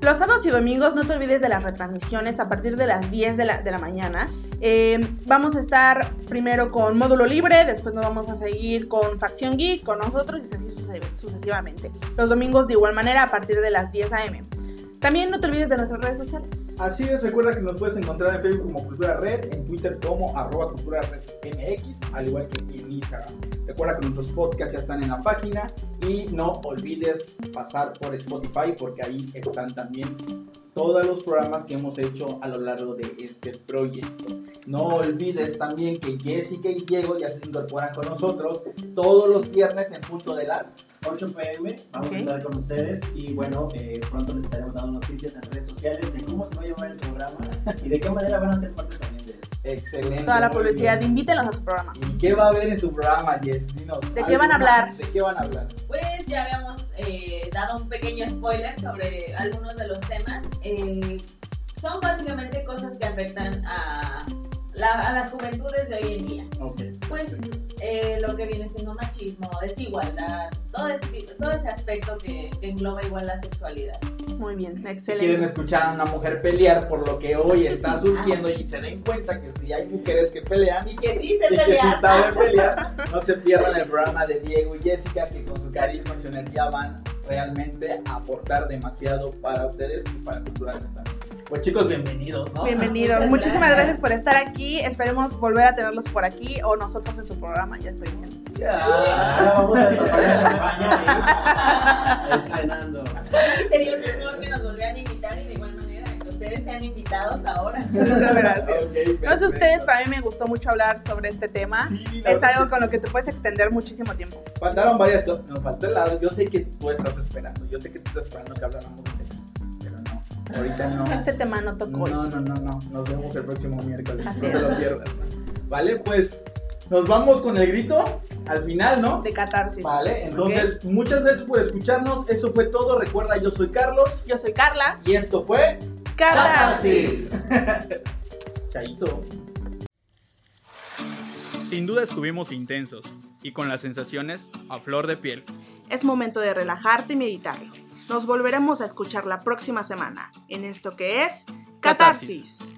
Los sábados y domingos no te olvides de las retransmisiones a partir de las 10 de la, de la mañana. Eh, vamos a estar primero con módulo libre, después nos vamos a seguir con Facción Geek, con nosotros y así suce- sucesivamente. Los domingos de igual manera a partir de las 10 am. También no te olvides de nuestras redes sociales. Así es, recuerda que nos puedes encontrar en Facebook como Cultura Red, en Twitter como arroba Cultura Red MX, al igual que en Instagram. Recuerda que nuestros podcasts ya están en la página y no olvides pasar por Spotify porque ahí están también todos los programas que hemos hecho a lo largo de este proyecto. No olvides también que Jessica y Diego ya se incorporan con nosotros todos los viernes en punto de las 8 pm vamos a estar con ustedes y bueno, eh, pronto les estaremos dando noticias en redes sociales de cómo se va a llevar el programa y de qué manera van a ser parte también de él. excelente. Toda la publicidad, bien. invítenos a su programa. ¿Y qué va a haber en su programa, Jess? Dinos, ¿De qué van a ¿alguna- hablar? ¿De qué van a hablar? Pues ya habíamos eh, dado un pequeño spoiler sobre algunos de los temas. Eh, son básicamente cosas que afectan a, la- a las juventudes de hoy en día. Ok. Pues eh, lo que viene siendo machismo, desigualdad, todo ese, tipo- todo ese aspecto que, que engloba igual la sexualidad. Muy bien, Si quieren excelente. escuchar a una mujer pelear por lo que hoy está *laughs* surgiendo y se den cuenta que si hay mujeres que pelean Y que sí y se que sí saben *laughs* pelear, no se pierdan el programa de Diego y Jessica que con su carisma y su energía van realmente a aportar demasiado para ustedes y para Cultura Red también. Pues chicos, bienvenidos, ¿no? Bienvenidos. Muchas Muchísimas gracias. gracias por estar aquí. Esperemos volver a tenerlos por aquí o nosotros en su programa. Ya estoy bien. Ya. vamos a champaña *laughs* estrenando. Sería un honor que nos volvieran a invitar y de igual manera que ustedes sean invitados ahora. *laughs* Muchas gracias. Ok, No sé ustedes, para mí me gustó mucho hablar sobre este tema. Sí, Es verdad algo con lo que te puedes extender muchísimo tiempo. Faltaron varias cosas, nos faltó el lado. Yo sé que tú estás esperando, yo sé que tú estás esperando que habláramos de ahorita no. Este tema no tocó. No, no, no, no, nos vemos el próximo miércoles, Así no te lo pierdas. Vale, pues nos vamos con el grito al final, ¿no? De catarsis. Vale, entonces muchas gracias por escucharnos, eso fue todo. Recuerda, yo soy Carlos Yo soy Carla. y esto fue Catarsis. *laughs* Chaito. Sin duda estuvimos intensos y con las sensaciones a flor de piel. Es momento de relajarte y meditarlo. Nos volveremos a escuchar la próxima semana en esto que es Catarsis. Catarsis.